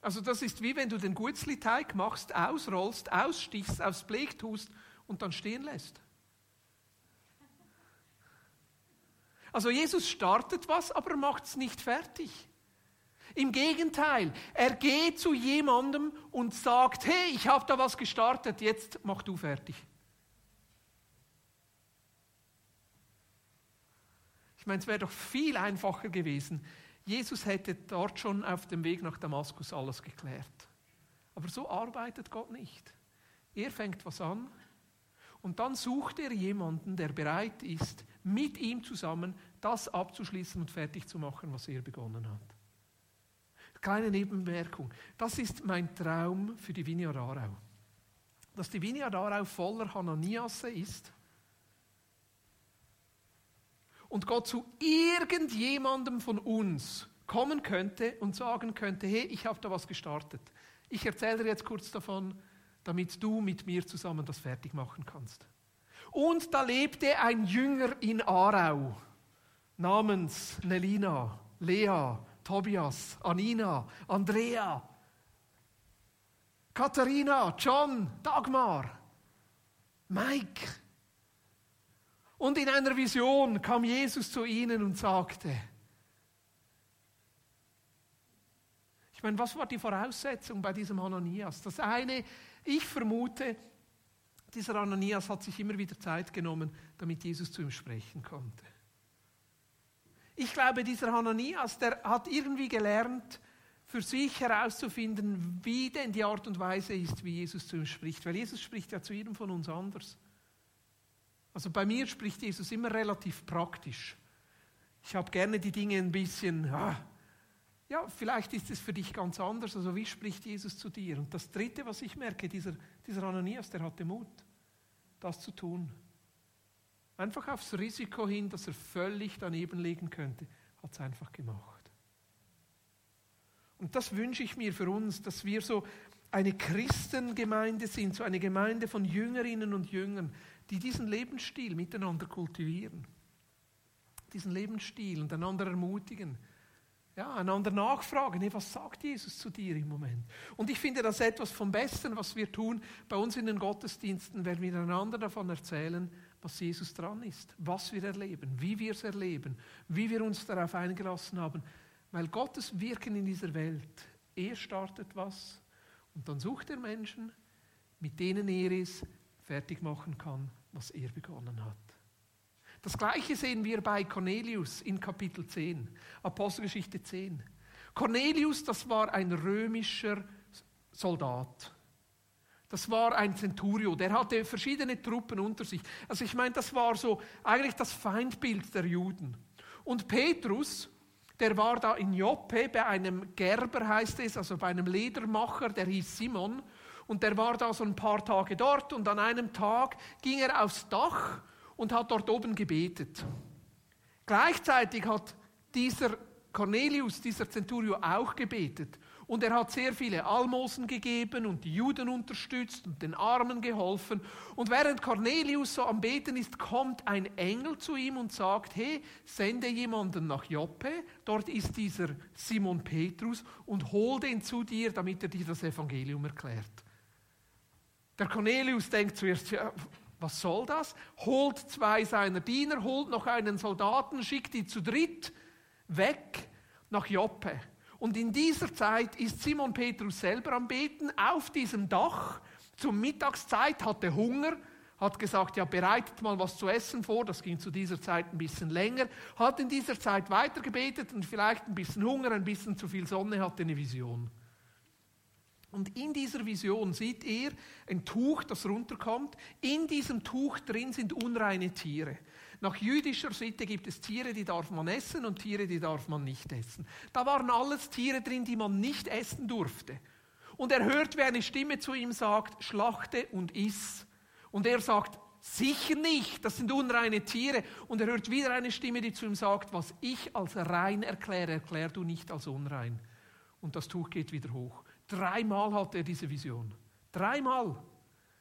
Also das ist wie wenn du den Gutzli-Teig machst, ausrollst, ausstichst, aufs Blech tust und dann stehen lässt. Also Jesus startet was, aber macht es nicht fertig. Im Gegenteil, er geht zu jemandem und sagt, hey, ich habe da was gestartet, jetzt mach du fertig. Ich meine, es wäre doch viel einfacher gewesen. Jesus hätte dort schon auf dem Weg nach Damaskus alles geklärt. Aber so arbeitet Gott nicht. Er fängt was an und dann sucht er jemanden, der bereit ist, mit ihm zusammen das abzuschließen und fertig zu machen, was er begonnen hat. Kleine Nebenbemerkung. Das ist mein Traum für die Vineyard Aarau. Dass die Vineyard Aarau voller Hananiasse ist und Gott zu irgendjemandem von uns kommen könnte und sagen könnte, hey, ich habe da was gestartet. Ich erzähle dir jetzt kurz davon, damit du mit mir zusammen das fertig machen kannst. Und da lebte ein Jünger in Aarau namens Nelina, Lea, Tobias, Anina, Andrea, Katharina, John, Dagmar, Mike. Und in einer Vision kam Jesus zu ihnen und sagte, ich meine, was war die Voraussetzung bei diesem Ananias? Das eine, ich vermute, dieser Ananias hat sich immer wieder Zeit genommen, damit Jesus zu ihm sprechen konnte. Ich glaube, dieser Ananias, der hat irgendwie gelernt, für sich herauszufinden, wie denn die Art und Weise ist, wie Jesus zu ihm spricht. Weil Jesus spricht ja zu jedem von uns anders. Also bei mir spricht Jesus immer relativ praktisch. Ich habe gerne die Dinge ein bisschen, ah, ja, vielleicht ist es für dich ganz anders. Also wie spricht Jesus zu dir? Und das Dritte, was ich merke, dieser, dieser Ananias, der hatte Mut, das zu tun. Einfach aufs Risiko hin, dass er völlig daneben liegen könnte, hat es einfach gemacht. Und das wünsche ich mir für uns, dass wir so eine Christengemeinde sind, so eine Gemeinde von Jüngerinnen und Jüngern, die diesen Lebensstil miteinander kultivieren. Diesen Lebensstil und einander ermutigen. Ja, einander nachfragen, hey, was sagt Jesus zu dir im Moment? Und ich finde das etwas vom Besten, was wir tun bei uns in den Gottesdiensten, wenn wir einander davon erzählen, was Jesus dran ist, was wir erleben, wie wir es erleben, wie wir uns darauf eingelassen haben. Weil Gottes Wirken in dieser Welt, er startet was und dann sucht er Menschen, mit denen er es fertig machen kann, was er begonnen hat. Das gleiche sehen wir bei Cornelius in Kapitel 10, Apostelgeschichte 10. Cornelius, das war ein römischer Soldat. Das war ein Centurio, der hatte verschiedene Truppen unter sich. Also ich meine, das war so eigentlich das Feindbild der Juden. Und Petrus, der war da in Joppe bei einem Gerber, heißt es, also bei einem Ledermacher, der hieß Simon. Und der war da so ein paar Tage dort und an einem Tag ging er aufs Dach und hat dort oben gebetet. Gleichzeitig hat dieser Cornelius, dieser Centurio, auch gebetet. Und er hat sehr viele Almosen gegeben und die Juden unterstützt und den Armen geholfen. Und während Cornelius so am Beten ist, kommt ein Engel zu ihm und sagt, hey, sende jemanden nach Joppe, dort ist dieser Simon Petrus und hol den zu dir, damit er dir das Evangelium erklärt. Der Cornelius denkt zuerst, ja, was soll das? Holt zwei seiner Diener, holt noch einen Soldaten, schickt die zu dritt weg nach Joppe. Und in dieser Zeit ist Simon Petrus selber am Beten auf diesem Dach. Zur Mittagszeit hatte Hunger, hat gesagt, ja, bereitet mal was zu essen vor. Das ging zu dieser Zeit ein bisschen länger. Hat in dieser Zeit weitergebetet und vielleicht ein bisschen Hunger, ein bisschen zu viel Sonne, hatte eine Vision. Und in dieser Vision sieht er ein Tuch, das runterkommt. In diesem Tuch drin sind unreine Tiere. Nach jüdischer Sitte gibt es Tiere, die darf man essen und Tiere, die darf man nicht essen. Da waren alles Tiere drin, die man nicht essen durfte. Und er hört, wie eine Stimme zu ihm sagt, schlachte und iss. Und er sagt, sicher nicht, das sind unreine Tiere. Und er hört wieder eine Stimme, die zu ihm sagt, was ich als rein erkläre, erklär du nicht als unrein. Und das Tuch geht wieder hoch. Dreimal hat er diese Vision. Dreimal.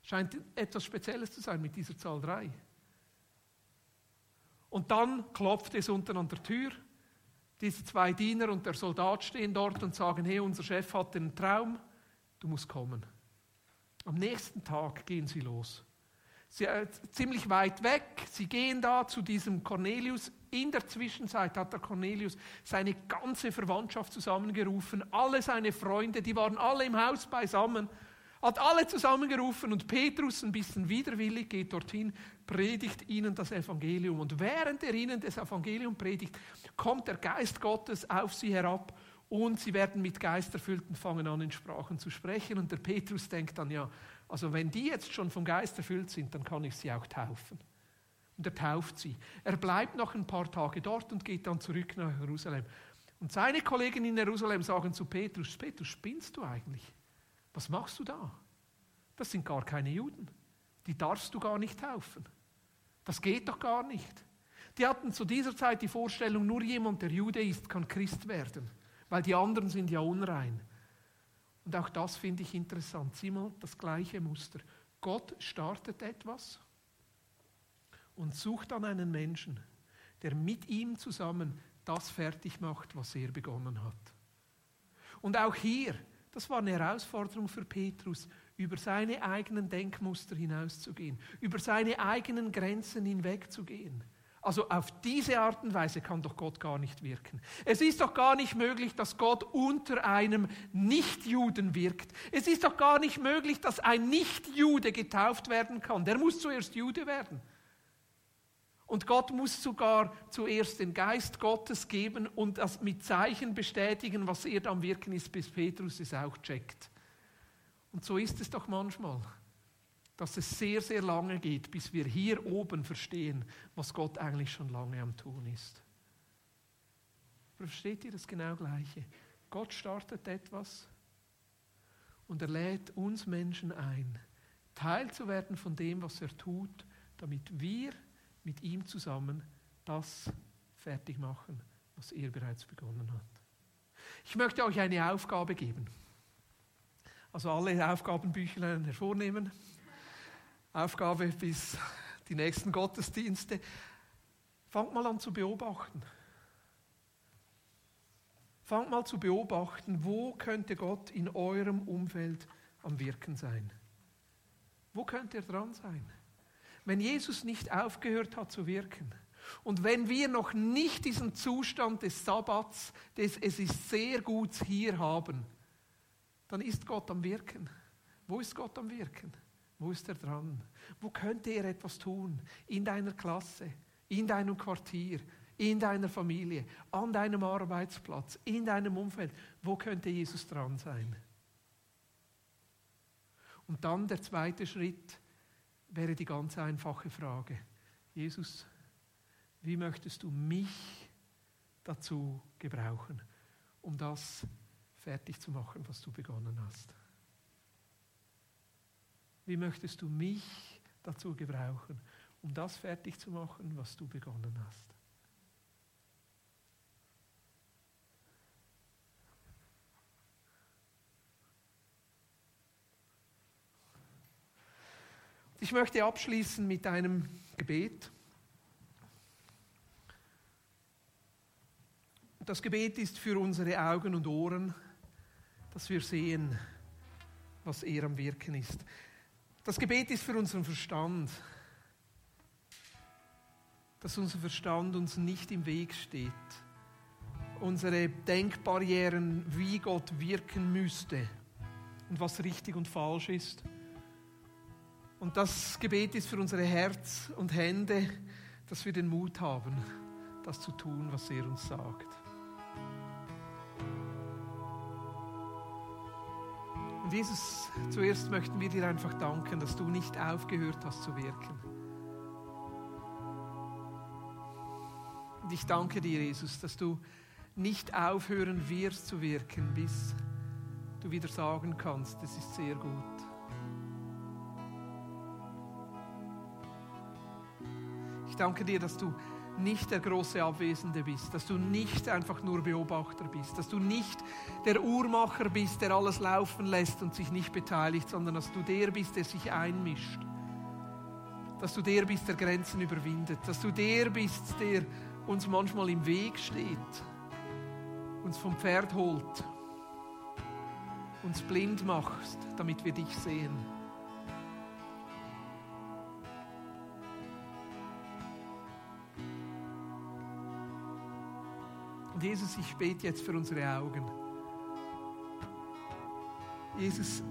Scheint etwas Spezielles zu sein mit dieser Zahl drei. Und dann klopft es unten an der Tür. Diese zwei Diener und der Soldat stehen dort und sagen, hey, unser Chef hat einen Traum, du musst kommen. Am nächsten Tag gehen sie los. Sie, äh, ziemlich weit weg, sie gehen da zu diesem Cornelius. In der Zwischenzeit hat der Cornelius seine ganze Verwandtschaft zusammengerufen, alle seine Freunde, die waren alle im Haus beisammen hat alle zusammengerufen und Petrus, ein bisschen widerwillig, geht dorthin, predigt ihnen das Evangelium. Und während er ihnen das Evangelium predigt, kommt der Geist Gottes auf sie herab und sie werden mit Geist erfüllt und fangen an, in Sprachen zu sprechen. Und der Petrus denkt dann, ja, also wenn die jetzt schon vom Geist erfüllt sind, dann kann ich sie auch taufen. Und er tauft sie. Er bleibt noch ein paar Tage dort und geht dann zurück nach Jerusalem. Und seine Kollegen in Jerusalem sagen zu Petrus, Petrus, spinnst du eigentlich? Was machst du da? Das sind gar keine Juden. Die darfst du gar nicht taufen. Das geht doch gar nicht. Die hatten zu dieser Zeit die Vorstellung, nur jemand, der Jude ist, kann Christ werden, weil die anderen sind ja unrein. Und auch das finde ich interessant. Sieh mal das gleiche Muster. Gott startet etwas und sucht dann einen Menschen, der mit ihm zusammen das fertig macht, was er begonnen hat. Und auch hier, das war eine Herausforderung für Petrus, über seine eigenen Denkmuster hinauszugehen, über seine eigenen Grenzen hinwegzugehen. Also auf diese Art und Weise kann doch Gott gar nicht wirken. Es ist doch gar nicht möglich, dass Gott unter einem Nichtjuden wirkt. Es ist doch gar nicht möglich, dass ein Nichtjude getauft werden kann. Der muss zuerst Jude werden. Und Gott muss sogar zuerst den Geist Gottes geben und das mit Zeichen bestätigen, was er am Wirken ist, bis Petrus es auch checkt. Und so ist es doch manchmal dass es sehr, sehr lange geht, bis wir hier oben verstehen, was Gott eigentlich schon lange am Tun ist. Versteht ihr das genau Gleiche? Gott startet etwas und er lädt uns Menschen ein, Teil zu werden von dem, was er tut, damit wir mit ihm zusammen das fertig machen, was er bereits begonnen hat. Ich möchte euch eine Aufgabe geben. Also alle Aufgabenbüchlein hervornehmen. Aufgabe bis die nächsten Gottesdienste. Fangt mal an zu beobachten. Fangt mal zu beobachten, wo könnte Gott in eurem Umfeld am Wirken sein? Wo könnte er dran sein? Wenn Jesus nicht aufgehört hat zu wirken und wenn wir noch nicht diesen Zustand des Sabbats, des Es ist sehr gut hier haben, dann ist Gott am Wirken. Wo ist Gott am Wirken? Wo ist er dran? Wo könnte er etwas tun? In deiner Klasse, in deinem Quartier, in deiner Familie, an deinem Arbeitsplatz, in deinem Umfeld. Wo könnte Jesus dran sein? Und dann der zweite Schritt wäre die ganz einfache Frage. Jesus, wie möchtest du mich dazu gebrauchen, um das fertig zu machen, was du begonnen hast? Wie möchtest du mich dazu gebrauchen, um das fertig zu machen, was du begonnen hast? Ich möchte abschließen mit einem Gebet. Das Gebet ist für unsere Augen und Ohren, dass wir sehen, was er am Wirken ist. Das Gebet ist für unseren Verstand, dass unser Verstand uns nicht im Weg steht. Unsere Denkbarrieren, wie Gott wirken müsste und was richtig und falsch ist. Und das Gebet ist für unsere Herz und Hände, dass wir den Mut haben, das zu tun, was er uns sagt. Und Jesus, zuerst möchten wir dir einfach danken, dass du nicht aufgehört hast zu wirken. Und ich danke dir, Jesus, dass du nicht aufhören wirst zu wirken, bis du wieder sagen kannst, es ist sehr gut. Danke dir, dass du nicht der große Abwesende bist, dass du nicht einfach nur Beobachter bist, dass du nicht der Uhrmacher bist, der alles laufen lässt und sich nicht beteiligt, sondern dass du der bist, der sich einmischt, dass du der bist, der Grenzen überwindet, dass du der bist, der uns manchmal im Weg steht, uns vom Pferd holt, uns blind machst, damit wir dich sehen. Jesus, ich bete jetzt für unsere Augen. Jesus,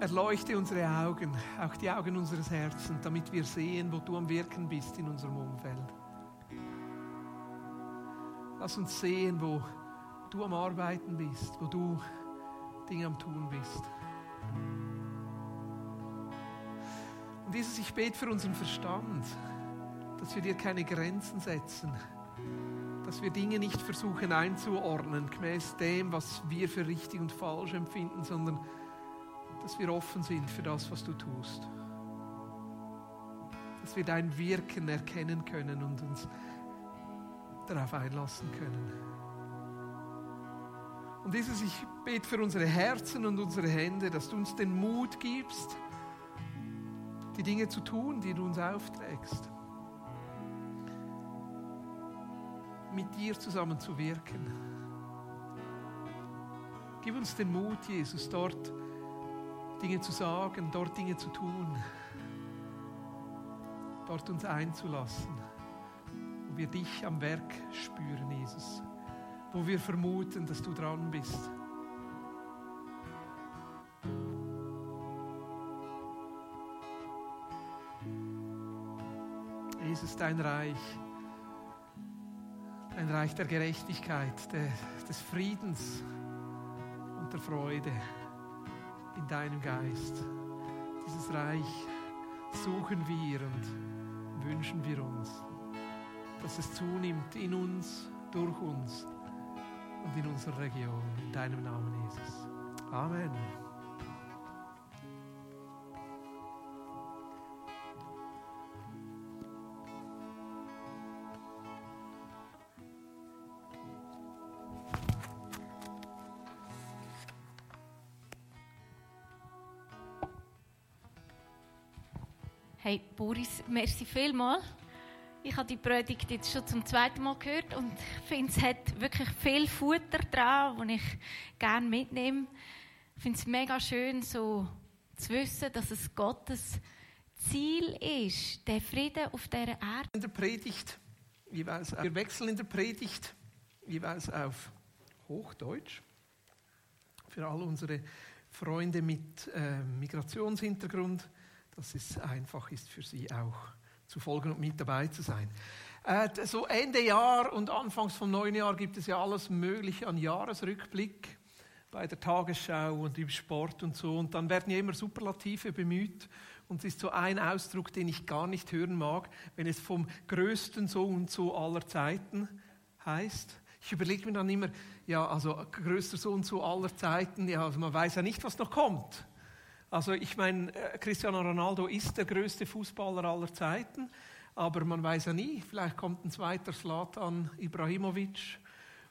erleuchte unsere Augen, auch die Augen unseres Herzens, damit wir sehen, wo du am Wirken bist in unserem Umfeld. Lass uns sehen, wo du am Arbeiten bist, wo du Dinge am Tun bist. Und Jesus, ich bete für unseren Verstand, dass wir dir keine Grenzen setzen dass wir Dinge nicht versuchen einzuordnen, gemäß dem, was wir für richtig und falsch empfinden, sondern dass wir offen sind für das, was du tust. Dass wir dein Wirken erkennen können und uns darauf einlassen können. Und dieses, ich bete für unsere Herzen und unsere Hände, dass du uns den Mut gibst, die Dinge zu tun, die du uns aufträgst. Mit dir zusammen zu wirken. Gib uns den Mut, Jesus, dort Dinge zu sagen, dort Dinge zu tun, dort uns einzulassen, wo wir dich am Werk spüren, Jesus, wo wir vermuten, dass du dran bist. Jesus, dein Reich, ein Reich der Gerechtigkeit, der, des Friedens und der Freude in deinem Geist. Dieses Reich suchen wir und wünschen wir uns, dass es zunimmt in uns, durch uns und in unserer Region. In deinem Namen, Jesus. Amen. Hey Boris, merci vielmals. Ich habe die Predigt jetzt schon zum zweiten Mal gehört und ich finde, es hat wirklich viel Futter dran, das ich gerne mitnehme. Ich finde es mega schön, so zu wissen, dass es Gottes Ziel ist, der Frieden auf dieser Erde. In der Predigt, jeweils, wir wechseln in der Predigt jeweils auf Hochdeutsch. Für all unsere Freunde mit äh, Migrationshintergrund dass es einfach ist für sie auch zu folgen und mit dabei zu sein. Äh, so Ende Jahr und Anfangs vom neuen Jahr gibt es ja alles Mögliche an Jahresrückblick bei der Tagesschau und im Sport und so. Und dann werden ja immer Superlative bemüht. Und es ist so ein Ausdruck, den ich gar nicht hören mag, wenn es vom größten so und so aller Zeiten heißt. Ich überlege mir dann immer, ja, also größter so und so aller Zeiten, ja, also man weiß ja nicht, was noch kommt. Also ich meine, äh, Cristiano Ronaldo ist der größte Fußballer aller Zeiten, aber man weiß ja nie, vielleicht kommt ein zweiter Slatan Ibrahimovic.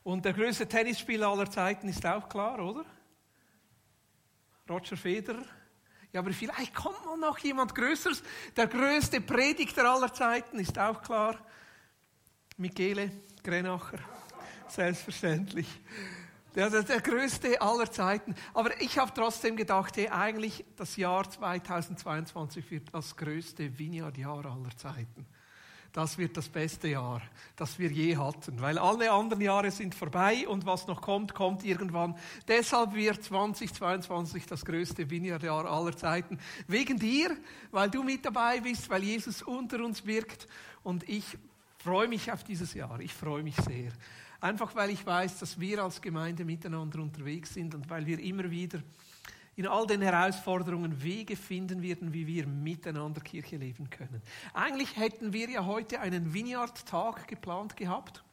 Und der größte Tennisspieler aller Zeiten ist auch klar, oder? Roger Federer. Ja, aber vielleicht kommt mal noch jemand Größeres. Der größte Predigter aller Zeiten ist auch klar. Michele Grenacher. Selbstverständlich. Der, der, der größte aller Zeiten. Aber ich habe trotzdem gedacht, hey, eigentlich das Jahr 2022 wird das größte Vineyard-Jahr aller Zeiten. Das wird das beste Jahr, das wir je hatten, weil alle anderen Jahre sind vorbei und was noch kommt, kommt irgendwann. Deshalb wird 2022 das größte Vineyard-Jahr aller Zeiten. Wegen dir, weil du mit dabei bist, weil Jesus unter uns wirkt und ich freue mich auf dieses Jahr. Ich freue mich sehr. Einfach weil ich weiß, dass wir als Gemeinde miteinander unterwegs sind und weil wir immer wieder in all den Herausforderungen Wege finden werden, wie wir miteinander Kirche leben können. Eigentlich hätten wir ja heute einen Vineyard-Tag geplant gehabt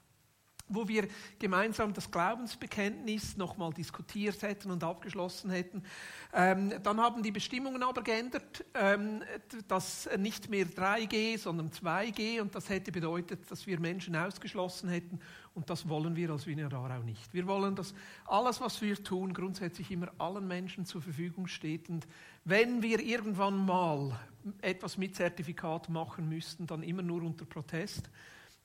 wo wir gemeinsam das Glaubensbekenntnis nochmal diskutiert hätten und abgeschlossen hätten. Ähm, dann haben die Bestimmungen aber geändert, ähm, dass nicht mehr 3G, sondern 2G und das hätte bedeutet, dass wir Menschen ausgeschlossen hätten und das wollen wir als Wiener auch nicht. Wir wollen, dass alles, was wir tun, grundsätzlich immer allen Menschen zur Verfügung steht und wenn wir irgendwann mal etwas mit Zertifikat machen müssten, dann immer nur unter Protest.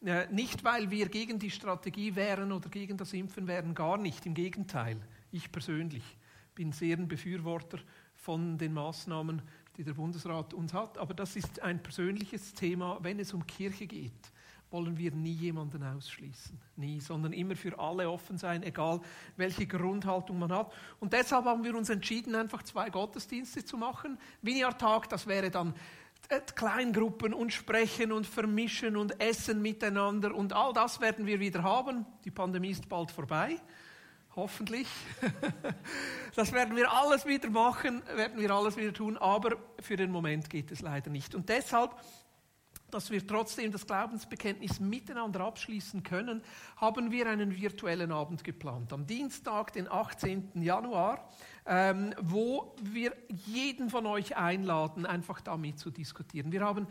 Nicht, weil wir gegen die Strategie wären oder gegen das Impfen wären, gar nicht. Im Gegenteil, ich persönlich bin sehr ein Befürworter von den Maßnahmen, die der Bundesrat uns hat. Aber das ist ein persönliches Thema. Wenn es um Kirche geht, wollen wir nie jemanden ausschließen. Nie, sondern immer für alle offen sein, egal welche Grundhaltung man hat. Und deshalb haben wir uns entschieden, einfach zwei Gottesdienste zu machen. Vineyard-Tag, das wäre dann äh, Kleingruppen und sprechen und vermischen und essen miteinander und all das werden wir wieder haben. Die Pandemie ist bald vorbei. Hoffentlich. *laughs* Das werden wir alles wieder machen, werden wir alles wieder tun, aber für den Moment geht es leider nicht. Und deshalb dass wir trotzdem das Glaubensbekenntnis miteinander abschließen können, haben wir einen virtuellen Abend geplant. Am Dienstag, den 18. Januar, ähm, wo wir jeden von euch einladen, einfach damit zu diskutieren. Wir haben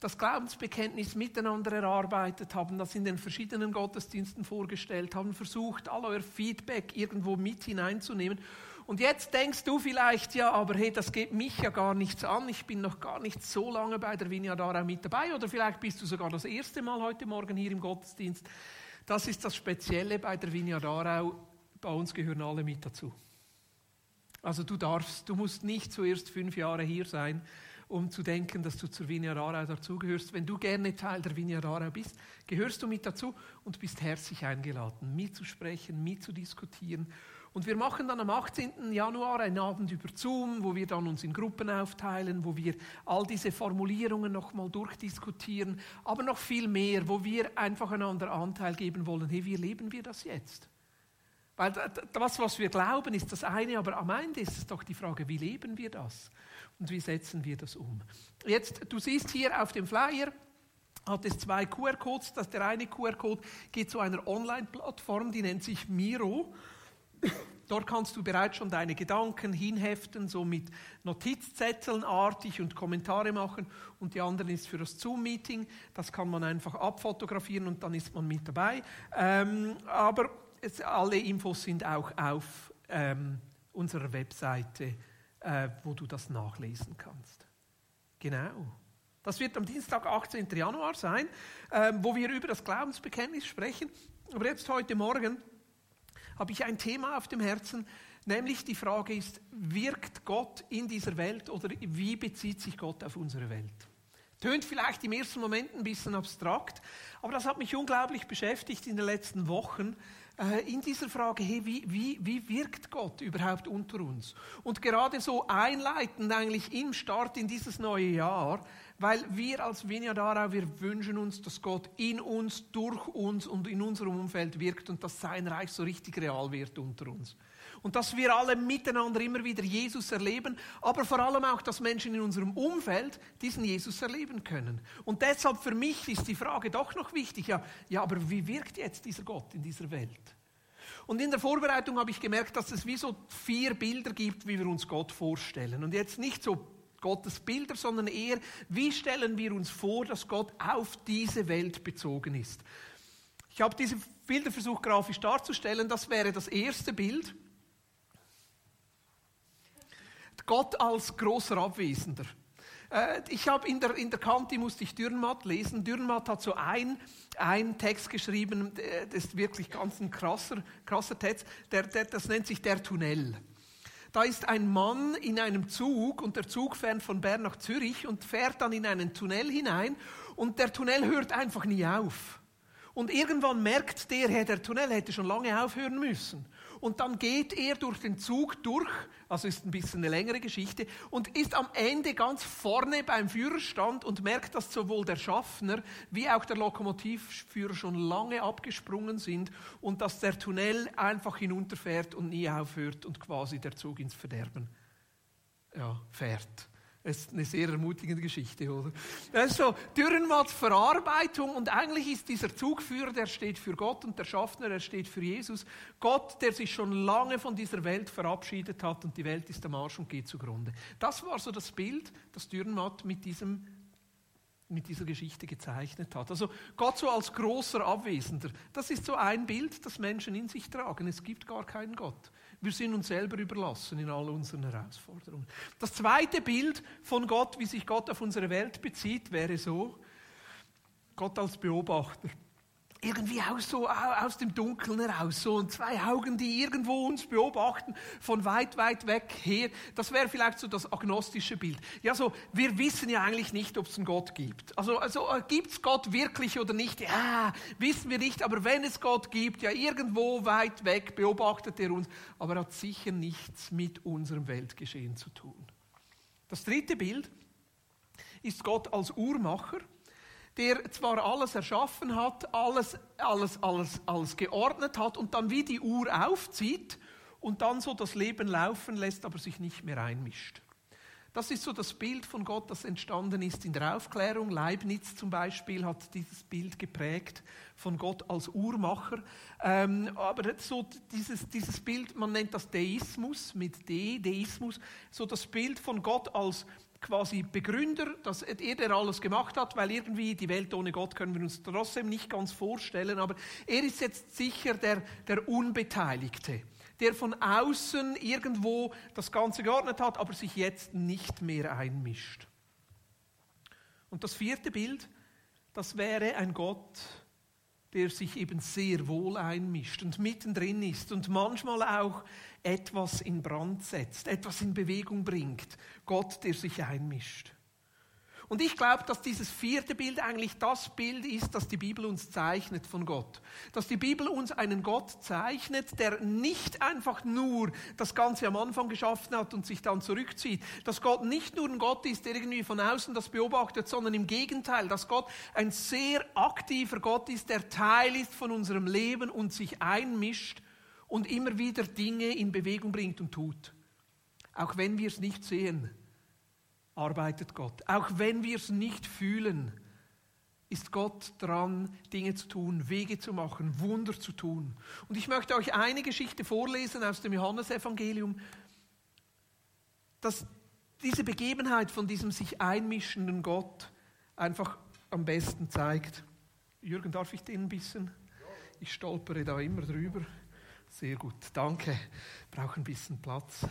das Glaubensbekenntnis miteinander erarbeitet, haben das in den verschiedenen Gottesdiensten vorgestellt, haben versucht, all euer Feedback irgendwo mit hineinzunehmen und jetzt denkst du vielleicht, ja, aber hey, das geht mich ja gar nichts an. Ich bin noch gar nicht so lange bei der Vineyard Aarau mit dabei. Oder vielleicht bist du sogar das erste Mal heute Morgen hier im Gottesdienst. Das ist das Spezielle bei der Vineyard Aarau. Bei uns gehören alle mit dazu. Also du darfst, du musst nicht zuerst fünf Jahre hier sein, um zu denken, dass du zur Vineyard Aarau dazugehörst. Wenn du gerne Teil der Vineyard Aarau bist, gehörst du mit dazu und bist herzlich eingeladen, mitzusprechen, mitzudiskutieren. Und wir machen dann am 18. Januar einen Abend über Zoom, wo wir dann uns in Gruppen aufteilen, wo wir all diese Formulierungen nochmal durchdiskutieren, aber noch viel mehr, wo wir einfach einander Anteil geben wollen. Hey, wie leben wir das jetzt? Weil das, was wir glauben, ist das eine, aber am Ende ist es doch die Frage, wie leben wir das? Und wie setzen wir das um? Jetzt, du siehst hier auf dem Flyer, hat es zwei QR-Codes. der eine QR-Code geht zu einer Online-Plattform, die nennt sich Miro. Dort kannst du bereits schon deine Gedanken hinheften, so mit Notizzetteln artig und Kommentare machen. Und die andere ist für das Zoom-Meeting. Das kann man einfach abfotografieren und dann ist man mit dabei. Ähm, aber es, alle Infos sind auch auf ähm, unserer Webseite äh, wo du das nachlesen kannst. Genau. Das wird am Dienstag, 18. Januar sein, äh, wo wir über das Glaubensbekenntnis sprechen. Aber jetzt heute Morgen habe ich ein Thema auf dem Herzen, nämlich die Frage ist, wirkt Gott in dieser Welt oder wie bezieht sich Gott auf unsere Welt? Tönt vielleicht im ersten Moment ein bisschen abstrakt, aber das hat mich unglaublich beschäftigt in den letzten Wochen, äh, in dieser Frage, hey, wie, wie, wie wirkt Gott überhaupt unter uns? Und gerade so einleitend eigentlich im Start in dieses neue Jahr, weil wir als Vineyard Aarau, wir wünschen uns, dass Gott in uns, durch uns und in unserem Umfeld wirkt und dass sein Reich so richtig real wird unter uns und dass wir alle miteinander immer wieder Jesus erleben, aber vor allem auch, dass Menschen in unserem Umfeld diesen Jesus erleben können. Und deshalb für mich ist die Frage doch noch wichtig, ja, ja aber wie wirkt jetzt dieser Gott in dieser Welt? Und in der Vorbereitung habe ich gemerkt, dass es wie so vier Bilder gibt, wie wir uns Gott vorstellen. Und jetzt nicht so Gottes Bilder, sondern eher, wie stellen wir uns vor, dass Gott auf diese Welt bezogen ist. Ich habe diese Bilder versucht grafisch darzustellen. Das wäre das erste Bild. Gott als großer Abwesender. Äh, ich habe in der, in der Kante musste ich Dürrenmatt lesen. Dürrenmatt hat so ein, ein Text geschrieben, das ist wirklich ganz ein krasser, krasser Text, der, der, das nennt sich der Tunnel. Da ist ein Mann in einem Zug und der Zug fährt von Bern nach Zürich und fährt dann in einen Tunnel hinein und der Tunnel hört einfach nie auf. Und irgendwann merkt der, hey, der Tunnel hätte schon lange aufhören müssen. Und dann geht er durch den Zug durch, also ist ein bisschen eine längere Geschichte, und ist am Ende ganz vorne beim Führerstand und merkt, dass sowohl der Schaffner wie auch der Lokomotivführer schon lange abgesprungen sind und dass der Tunnel einfach hinunterfährt und nie aufhört und quasi der Zug ins Verderben ja, fährt. Das ist eine sehr ermutigende Geschichte, oder? Das ist so Dürrenmatts Verarbeitung und eigentlich ist dieser Zugführer, der steht für Gott und der Schaffner, der steht für Jesus. Gott, der sich schon lange von dieser Welt verabschiedet hat und die Welt ist am Arsch und geht zugrunde. Das war so das Bild, das Dürrenmatt mit diesem mit dieser Geschichte gezeichnet hat. Also Gott so als großer Abwesender, das ist so ein Bild, das Menschen in sich tragen. Es gibt gar keinen Gott. Wir sind uns selber überlassen in all unseren Herausforderungen. Das zweite Bild von Gott, wie sich Gott auf unsere Welt bezieht, wäre so, Gott als Beobachter irgendwie aus, so, aus dem Dunkeln heraus, so und zwei Augen, die irgendwo uns beobachten, von weit, weit weg her. Das wäre vielleicht so das agnostische Bild. Ja, so, wir wissen ja eigentlich nicht, ob es einen Gott gibt. Also, also äh, gibt es Gott wirklich oder nicht? Ja, wissen wir nicht, aber wenn es Gott gibt, ja, irgendwo weit weg beobachtet er uns, aber hat sicher nichts mit unserem Weltgeschehen zu tun. Das dritte Bild ist Gott als Uhrmacher der zwar alles erschaffen hat, alles, alles, alles, alles geordnet hat und dann wie die Uhr aufzieht und dann so das Leben laufen lässt, aber sich nicht mehr einmischt. Das ist so das Bild von Gott, das entstanden ist in der Aufklärung. Leibniz zum Beispiel hat dieses Bild geprägt von Gott als Uhrmacher. Ähm, aber so dieses, dieses Bild, man nennt das Deismus mit D, Deismus, so das Bild von Gott als quasi Begründer, dass er, der alles gemacht hat, weil irgendwie die Welt ohne Gott können wir uns trotzdem nicht ganz vorstellen, aber er ist jetzt sicher der, der Unbeteiligte, der von außen irgendwo das Ganze geordnet hat, aber sich jetzt nicht mehr einmischt. Und das vierte Bild, das wäre ein Gott, der sich eben sehr wohl einmischt und mittendrin ist und manchmal auch etwas in Brand setzt, etwas in Bewegung bringt. Gott, der sich einmischt. Und ich glaube, dass dieses vierte Bild eigentlich das Bild ist, das die Bibel uns zeichnet von Gott. Dass die Bibel uns einen Gott zeichnet, der nicht einfach nur das Ganze am Anfang geschaffen hat und sich dann zurückzieht. Dass Gott nicht nur ein Gott ist, der irgendwie von außen das beobachtet, sondern im Gegenteil, dass Gott ein sehr aktiver Gott ist, der Teil ist von unserem Leben und sich einmischt und immer wieder Dinge in Bewegung bringt und tut. Auch wenn wir es nicht sehen arbeitet Gott. Auch wenn wir es nicht fühlen, ist Gott dran, Dinge zu tun, Wege zu machen, Wunder zu tun. Und ich möchte euch eine Geschichte vorlesen aus dem Johannesevangelium, dass diese Begebenheit von diesem sich einmischenden Gott einfach am besten zeigt. Jürgen, darf ich den ein bisschen? Ich stolpere da immer drüber. Sehr gut, danke. Brauche ein bisschen Platz.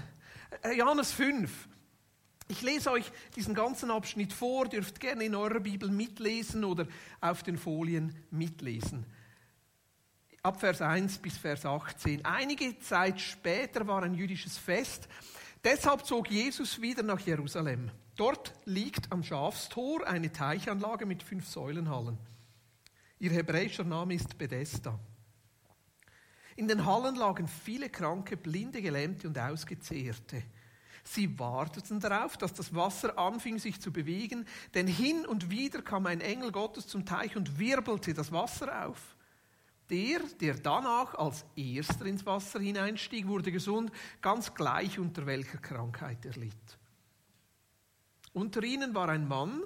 Äh, Johannes 5. Ich lese euch diesen ganzen Abschnitt vor, dürft gerne in eurer Bibel mitlesen oder auf den Folien mitlesen. Ab Vers 1 bis Vers 18. Einige Zeit später war ein jüdisches Fest, deshalb zog Jesus wieder nach Jerusalem. Dort liegt am Schafstor eine Teichanlage mit fünf Säulenhallen. Ihr hebräischer Name ist Bethesda. In den Hallen lagen viele Kranke, Blinde, Gelähmte und Ausgezehrte. Sie warteten darauf, dass das Wasser anfing sich zu bewegen, denn hin und wieder kam ein Engel Gottes zum Teich und wirbelte das Wasser auf. Der, der danach als erster ins Wasser hineinstieg, wurde gesund, ganz gleich unter welcher Krankheit er litt. Unter ihnen war ein Mann,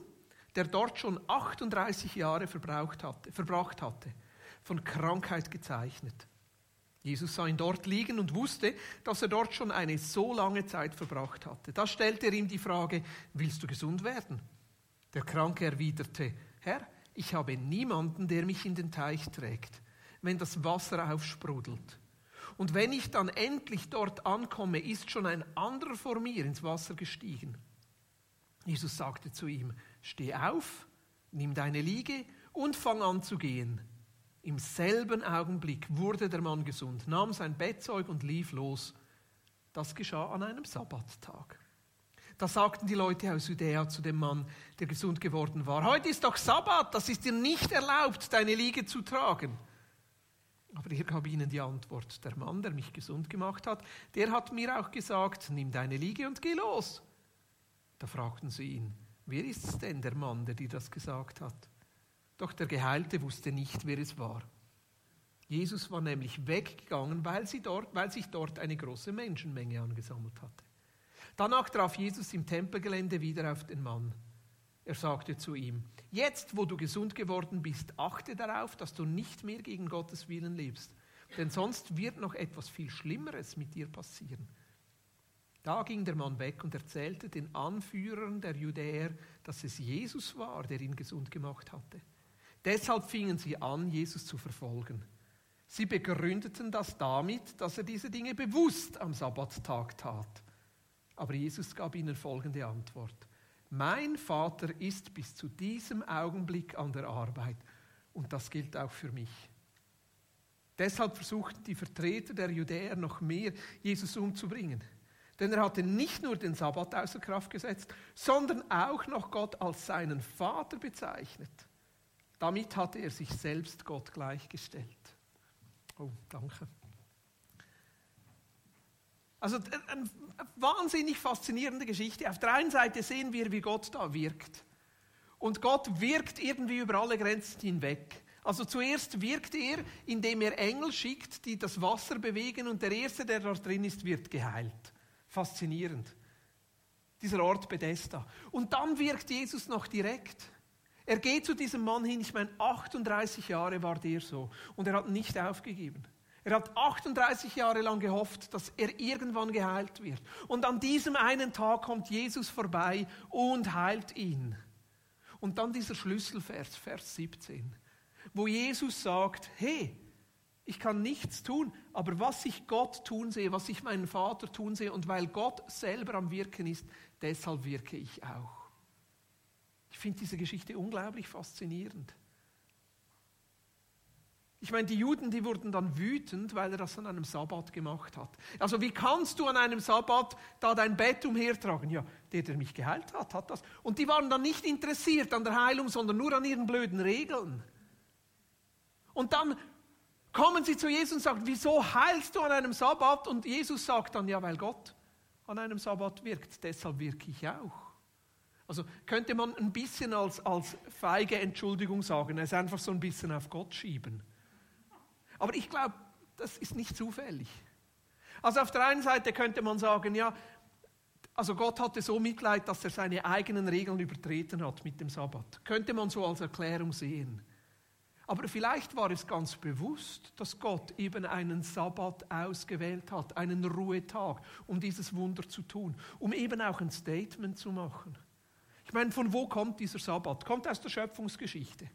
der dort schon 38 Jahre verbraucht hatte, verbracht hatte, von Krankheit gezeichnet. Jesus sah ihn dort liegen und wusste, dass er dort schon eine so lange Zeit verbracht hatte. Da stellte er ihm die Frage, willst du gesund werden? Der Kranke erwiderte, Herr, ich habe niemanden, der mich in den Teich trägt, wenn das Wasser aufsprudelt. Und wenn ich dann endlich dort ankomme, ist schon ein anderer vor mir ins Wasser gestiegen. Jesus sagte zu ihm, steh auf, nimm deine Liege und fang an zu gehen. Im selben Augenblick wurde der Mann gesund, nahm sein Bettzeug und lief los. Das geschah an einem Sabbattag. Da sagten die Leute aus Judäa zu dem Mann, der gesund geworden war, heute ist doch Sabbat, das ist dir nicht erlaubt, deine Liege zu tragen. Aber er gab ihnen die Antwort, der Mann, der mich gesund gemacht hat, der hat mir auch gesagt, nimm deine Liege und geh los. Da fragten sie ihn, wer ist es denn, der Mann, der dir das gesagt hat? Doch der Geheilte wusste nicht, wer es war. Jesus war nämlich weggegangen, weil, dort, weil sich dort eine große Menschenmenge angesammelt hatte. Danach traf Jesus im Tempelgelände wieder auf den Mann. Er sagte zu ihm, jetzt wo du gesund geworden bist, achte darauf, dass du nicht mehr gegen Gottes Willen lebst, denn sonst wird noch etwas viel Schlimmeres mit dir passieren. Da ging der Mann weg und erzählte den Anführern der Judäer, dass es Jesus war, der ihn gesund gemacht hatte. Deshalb fingen sie an, Jesus zu verfolgen. Sie begründeten das damit, dass er diese Dinge bewusst am Sabbattag tat. Aber Jesus gab ihnen folgende Antwort. Mein Vater ist bis zu diesem Augenblick an der Arbeit und das gilt auch für mich. Deshalb versuchten die Vertreter der Judäer noch mehr, Jesus umzubringen. Denn er hatte nicht nur den Sabbat außer Kraft gesetzt, sondern auch noch Gott als seinen Vater bezeichnet. Damit hatte er sich selbst Gott gleichgestellt. Oh, danke. Also eine wahnsinnig faszinierende Geschichte. Auf der einen Seite sehen wir, wie Gott da wirkt. Und Gott wirkt irgendwie über alle Grenzen hinweg. Also zuerst wirkt er, indem er Engel schickt, die das Wasser bewegen und der Erste, der dort drin ist, wird geheilt. Faszinierend. Dieser Ort Bethesda. Und dann wirkt Jesus noch direkt. Er geht zu diesem Mann hin, ich meine, 38 Jahre war der so und er hat nicht aufgegeben. Er hat 38 Jahre lang gehofft, dass er irgendwann geheilt wird. Und an diesem einen Tag kommt Jesus vorbei und heilt ihn. Und dann dieser Schlüsselvers, Vers 17, wo Jesus sagt, hey, ich kann nichts tun, aber was ich Gott tun sehe, was ich meinen Vater tun sehe und weil Gott selber am Wirken ist, deshalb wirke ich auch. Ich finde diese Geschichte unglaublich faszinierend. Ich meine, die Juden, die wurden dann wütend, weil er das an einem Sabbat gemacht hat. Also wie kannst du an einem Sabbat da dein Bett umhertragen? Ja, der, der mich geheilt hat, hat das. Und die waren dann nicht interessiert an der Heilung, sondern nur an ihren blöden Regeln. Und dann kommen sie zu Jesus und sagen, wieso heilst du an einem Sabbat? Und Jesus sagt dann, ja, weil Gott an einem Sabbat wirkt, deshalb wirke ich auch. Also könnte man ein bisschen als, als feige Entschuldigung sagen, es einfach so ein bisschen auf Gott schieben. Aber ich glaube, das ist nicht zufällig. Also auf der einen Seite könnte man sagen, ja, also Gott hatte so Mitleid, dass er seine eigenen Regeln übertreten hat mit dem Sabbat. Könnte man so als Erklärung sehen. Aber vielleicht war es ganz bewusst, dass Gott eben einen Sabbat ausgewählt hat, einen Ruhetag, um dieses Wunder zu tun, um eben auch ein Statement zu machen. Ich meine, von wo kommt dieser Sabbat? Kommt aus der Schöpfungsgeschichte.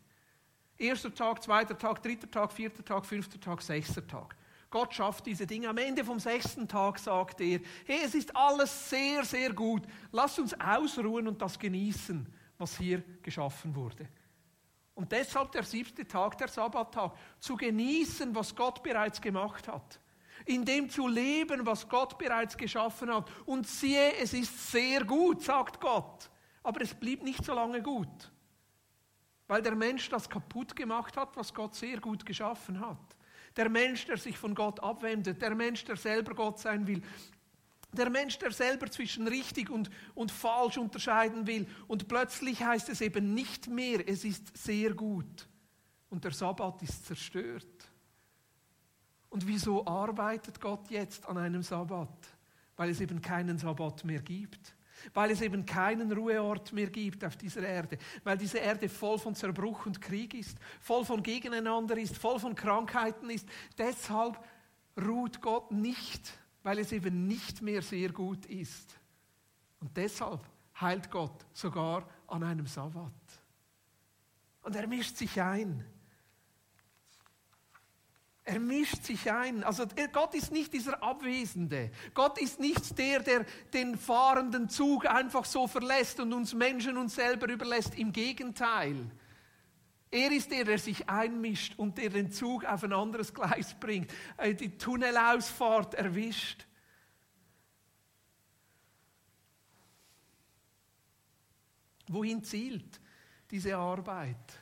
Erster Tag, zweiter Tag, dritter Tag, vierter Tag, fünfter Tag, sechster Tag. Gott schafft diese Dinge. Am Ende vom sechsten Tag sagt er, hey, es ist alles sehr, sehr gut. Lass uns ausruhen und das genießen, was hier geschaffen wurde. Und deshalb der siebte Tag, der Sabbattag, zu genießen, was Gott bereits gemacht hat. In dem zu leben, was Gott bereits geschaffen hat. Und siehe, es ist sehr gut, sagt Gott. Aber es blieb nicht so lange gut. Weil der Mensch das kaputt gemacht hat, was Gott sehr gut geschaffen hat. Der Mensch, der sich von Gott abwendet, der Mensch, der selber Gott sein will, der Mensch, der selber zwischen richtig und, und falsch unterscheiden will. Und plötzlich heißt es eben nicht mehr, es ist sehr gut. Und der Sabbat ist zerstört. Und wieso arbeitet Gott jetzt an einem Sabbat? Weil es eben keinen Sabbat mehr gibt weil es eben keinen Ruheort mehr gibt auf dieser Erde, weil diese Erde voll von Zerbruch und Krieg ist, voll von Gegeneinander ist, voll von Krankheiten ist. Deshalb ruht Gott nicht, weil es eben nicht mehr sehr gut ist. Und deshalb heilt Gott sogar an einem Sabbat. Und er mischt sich ein. Er mischt sich ein. Also Gott ist nicht dieser Abwesende. Gott ist nicht der, der den fahrenden Zug einfach so verlässt und uns Menschen uns selber überlässt. Im Gegenteil. Er ist der, der sich einmischt und der den Zug auf ein anderes Gleis bringt, äh, die Tunnelausfahrt erwischt. Wohin zielt diese Arbeit?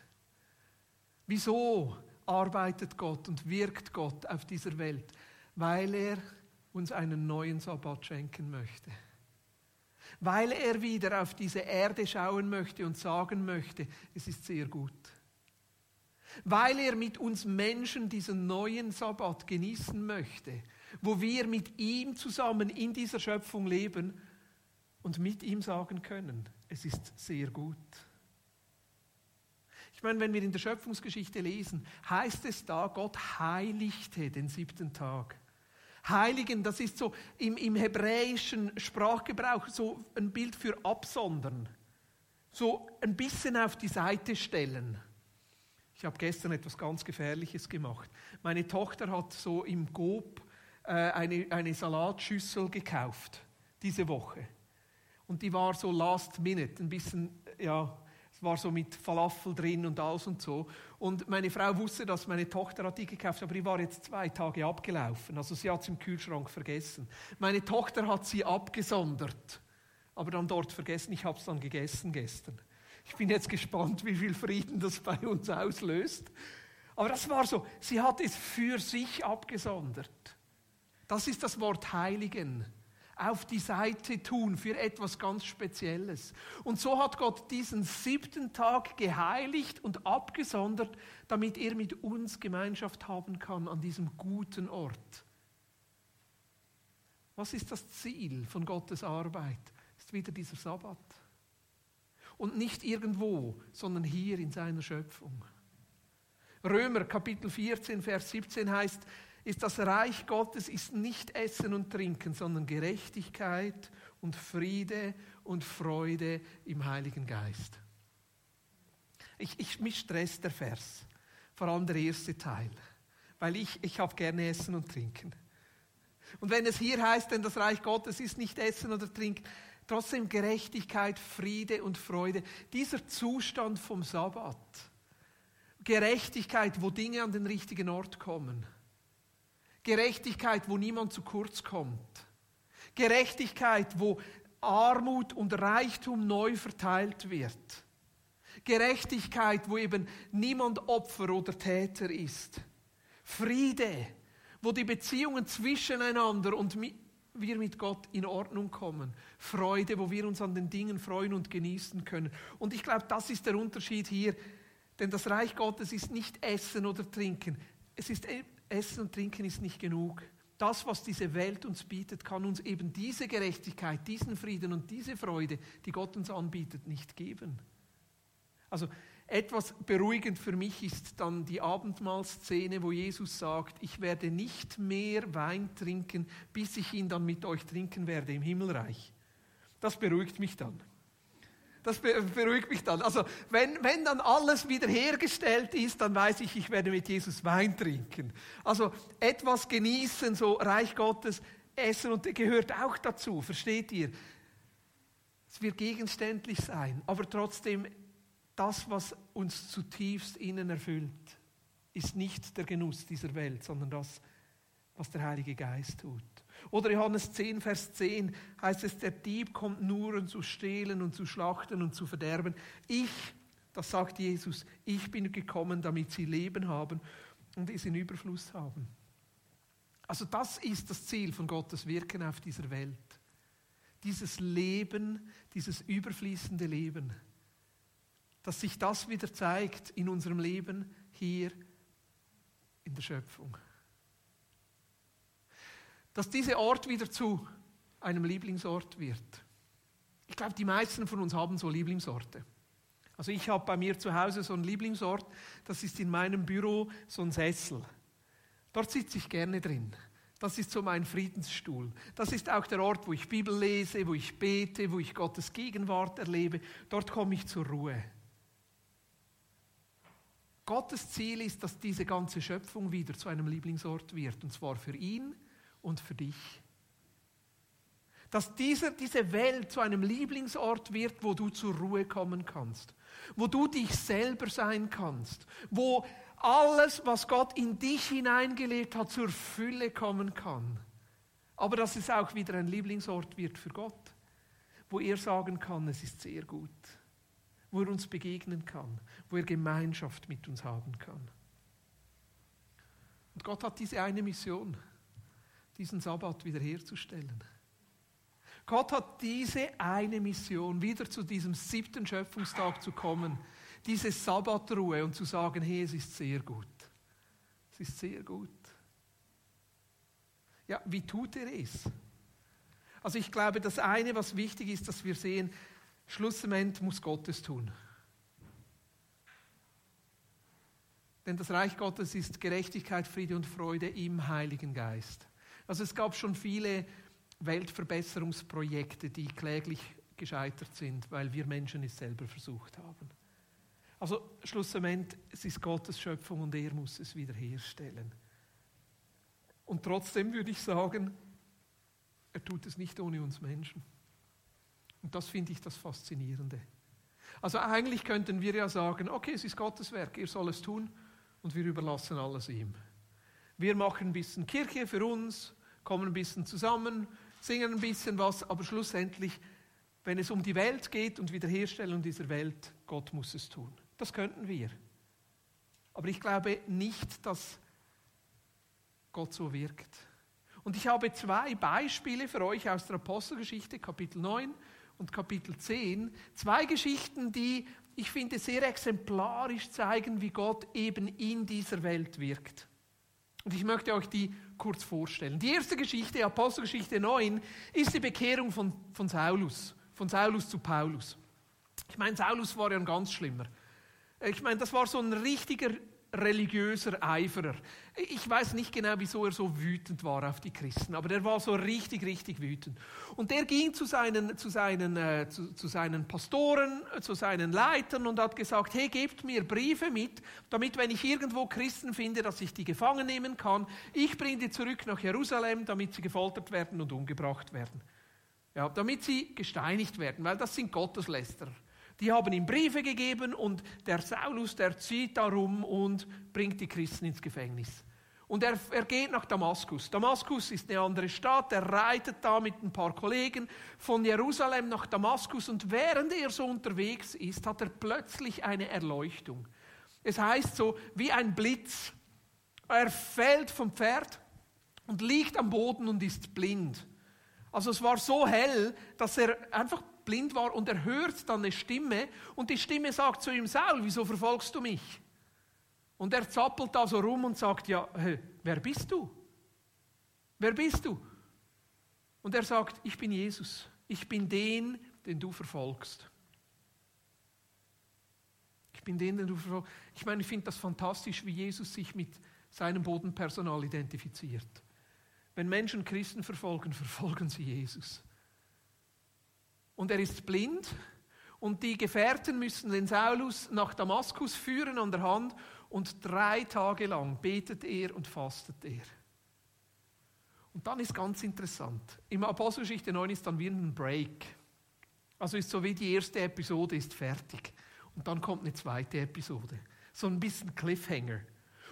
Wieso arbeitet Gott und wirkt Gott auf dieser Welt, weil er uns einen neuen Sabbat schenken möchte. Weil er wieder auf diese Erde schauen möchte und sagen möchte, es ist sehr gut. Weil er mit uns Menschen diesen neuen Sabbat genießen möchte, wo wir mit ihm zusammen in dieser Schöpfung leben und mit ihm sagen können, es ist sehr gut. Ich meine, wenn wir in der Schöpfungsgeschichte lesen, heißt es da, Gott heiligte den siebten Tag. Heiligen, das ist so im, im hebräischen Sprachgebrauch so ein Bild für absondern. So ein bisschen auf die Seite stellen. Ich habe gestern etwas ganz Gefährliches gemacht. Meine Tochter hat so im Gob äh, eine, eine Salatschüssel gekauft, diese Woche. Und die war so last minute, ein bisschen, ja, war so mit Falafel drin und alles und so. Und meine Frau wusste, dass meine Tochter hat die gekauft, aber die war jetzt zwei Tage abgelaufen. Also sie hat es im Kühlschrank vergessen. Meine Tochter hat sie abgesondert, aber dann dort vergessen. Ich habe es dann gegessen gestern. Ich bin jetzt gespannt, wie viel Frieden das bei uns auslöst. Aber das war so, sie hat es für sich abgesondert. Das ist das Wort Heiligen auf die Seite tun für etwas ganz Spezielles. Und so hat Gott diesen siebten Tag geheiligt und abgesondert, damit er mit uns Gemeinschaft haben kann an diesem guten Ort. Was ist das Ziel von Gottes Arbeit? Ist wieder dieser Sabbat. Und nicht irgendwo, sondern hier in seiner Schöpfung. Römer Kapitel 14, Vers 17 heißt, ist das Reich Gottes ist nicht Essen und Trinken, sondern Gerechtigkeit und Friede und Freude im Heiligen Geist. Ich, ich, mich stresst der Vers, vor allem der erste Teil, weil ich, ich habe gerne Essen und Trinken. Und wenn es hier heißt, denn das Reich Gottes ist nicht Essen oder Trinken, trotzdem Gerechtigkeit, Friede und Freude, dieser Zustand vom Sabbat, Gerechtigkeit, wo Dinge an den richtigen Ort kommen. Gerechtigkeit, wo niemand zu kurz kommt. Gerechtigkeit, wo Armut und Reichtum neu verteilt wird. Gerechtigkeit, wo eben niemand Opfer oder Täter ist. Friede, wo die Beziehungen zwischeneinander und wir mit Gott in Ordnung kommen. Freude, wo wir uns an den Dingen freuen und genießen können. Und ich glaube, das ist der Unterschied hier. Denn das Reich Gottes ist nicht Essen oder Trinken. Es ist e- Essen und Trinken ist nicht genug. Das, was diese Welt uns bietet, kann uns eben diese Gerechtigkeit, diesen Frieden und diese Freude, die Gott uns anbietet, nicht geben. Also etwas beruhigend für mich ist dann die Abendmahlszene, wo Jesus sagt, ich werde nicht mehr Wein trinken, bis ich ihn dann mit euch trinken werde im Himmelreich. Das beruhigt mich dann. Das beruhigt mich dann. Also wenn, wenn dann alles wiederhergestellt ist, dann weiß ich, ich werde mit Jesus Wein trinken. Also etwas genießen, so Reich Gottes, essen und gehört auch dazu, versteht ihr? Es wird gegenständlich sein, aber trotzdem das, was uns zutiefst innen erfüllt, ist nicht der Genuss dieser Welt, sondern das, was der Heilige Geist tut. Oder Johannes 10, Vers 10 heißt es, der Dieb kommt nur, um zu stehlen und zu schlachten und zu verderben. Ich, das sagt Jesus, ich bin gekommen, damit sie Leben haben und es in Überfluss haben. Also das ist das Ziel von Gottes Wirken auf dieser Welt. Dieses Leben, dieses überfließende Leben dass sich das wieder zeigt in unserem Leben hier in der Schöpfung. Dass dieser Ort wieder zu einem Lieblingsort wird. Ich glaube, die meisten von uns haben so Lieblingsorte. Also ich habe bei mir zu Hause so einen Lieblingsort, das ist in meinem Büro so ein Sessel. Dort sitze ich gerne drin. Das ist so mein Friedensstuhl. Das ist auch der Ort, wo ich Bibel lese, wo ich bete, wo ich Gottes Gegenwart erlebe. Dort komme ich zur Ruhe. Gottes Ziel ist, dass diese ganze Schöpfung wieder zu einem Lieblingsort wird, und zwar für ihn und für dich. Dass dieser, diese Welt zu einem Lieblingsort wird, wo du zur Ruhe kommen kannst, wo du dich selber sein kannst, wo alles, was Gott in dich hineingelegt hat, zur Fülle kommen kann. Aber dass es auch wieder ein Lieblingsort wird für Gott, wo er sagen kann, es ist sehr gut wo er uns begegnen kann, wo er Gemeinschaft mit uns haben kann. Und Gott hat diese eine Mission, diesen Sabbat wiederherzustellen. Gott hat diese eine Mission, wieder zu diesem siebten Schöpfungstag zu kommen, diese Sabbatruhe und zu sagen, hey, es ist sehr gut. Es ist sehr gut. Ja, wie tut er es? Also ich glaube, das eine, was wichtig ist, dass wir sehen, Schlussendlich muss Gott es tun. Denn das Reich Gottes ist Gerechtigkeit, Friede und Freude im Heiligen Geist. Also es gab schon viele Weltverbesserungsprojekte, die kläglich gescheitert sind, weil wir Menschen es selber versucht haben. Also schlussendlich, es ist Gottes Schöpfung und er muss es wiederherstellen. Und trotzdem würde ich sagen, er tut es nicht ohne uns Menschen. Und das finde ich das Faszinierende. Also eigentlich könnten wir ja sagen, okay, es ist Gottes Werk, er soll es tun und wir überlassen alles ihm. Wir machen ein bisschen Kirche für uns, kommen ein bisschen zusammen, singen ein bisschen was, aber schlussendlich, wenn es um die Welt geht und Wiederherstellung dieser Welt, Gott muss es tun. Das könnten wir. Aber ich glaube nicht, dass Gott so wirkt. Und ich habe zwei Beispiele für euch aus der Apostelgeschichte, Kapitel 9 und Kapitel 10 zwei Geschichten, die ich finde sehr exemplarisch zeigen, wie Gott eben in dieser Welt wirkt. Und ich möchte euch die kurz vorstellen. Die erste Geschichte, Apostelgeschichte 9, ist die Bekehrung von, von Saulus, von Saulus zu Paulus. Ich meine, Saulus war ja ein ganz schlimmer. Ich meine, das war so ein richtiger religiöser Eiferer. Ich weiß nicht genau, wieso er so wütend war auf die Christen, aber er war so richtig, richtig wütend. Und der ging zu seinen, zu seinen, äh, zu, zu seinen Pastoren, äh, zu seinen Leitern und hat gesagt, hey, gebt mir Briefe mit, damit, wenn ich irgendwo Christen finde, dass ich die gefangen nehmen kann, ich bringe die zurück nach Jerusalem, damit sie gefoltert werden und umgebracht werden. Ja, damit sie gesteinigt werden, weil das sind Gotteslästerer. Die haben ihm Briefe gegeben und der Saulus, der zieht darum und bringt die Christen ins Gefängnis. Und er, er geht nach Damaskus. Damaskus ist eine andere Stadt. Er reitet da mit ein paar Kollegen von Jerusalem nach Damaskus. Und während er so unterwegs ist, hat er plötzlich eine Erleuchtung. Es heißt so wie ein Blitz. Er fällt vom Pferd und liegt am Boden und ist blind. Also es war so hell, dass er einfach blind war und er hört dann eine Stimme und die Stimme sagt zu ihm, Saul, wieso verfolgst du mich? Und er zappelt da so rum und sagt, ja, wer bist du? Wer bist du? Und er sagt, ich bin Jesus, ich bin den, den du verfolgst. Ich bin den, den du verfolgst. Ich meine, ich finde das fantastisch, wie Jesus sich mit seinem Bodenpersonal identifiziert. Wenn Menschen Christen verfolgen, verfolgen sie Jesus. Und er ist blind und die Gefährten müssen den Saulus nach Damaskus führen an der Hand und drei Tage lang betet er und fastet er. Und dann ist ganz interessant. Im Apostelgeschichte 9 ist dann wie ein Break. Also ist so wie die erste Episode ist fertig. Und dann kommt eine zweite Episode. So ein bisschen Cliffhanger.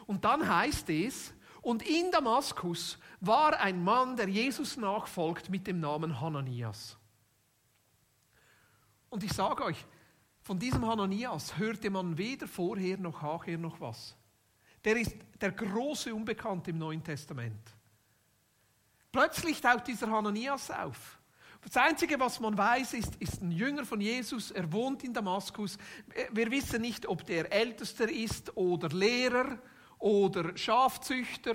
Und dann heißt es, und in Damaskus war ein Mann, der Jesus nachfolgt mit dem Namen Hananias. Und ich sage euch, von diesem Hananias hörte man weder vorher noch nachher noch was. Der ist der große Unbekannte im Neuen Testament. Plötzlich taucht dieser Hananias auf. Das Einzige, was man weiß, ist, ist ein Jünger von Jesus. Er wohnt in Damaskus. Wir wissen nicht, ob der Ältester ist oder Lehrer oder Schafzüchter,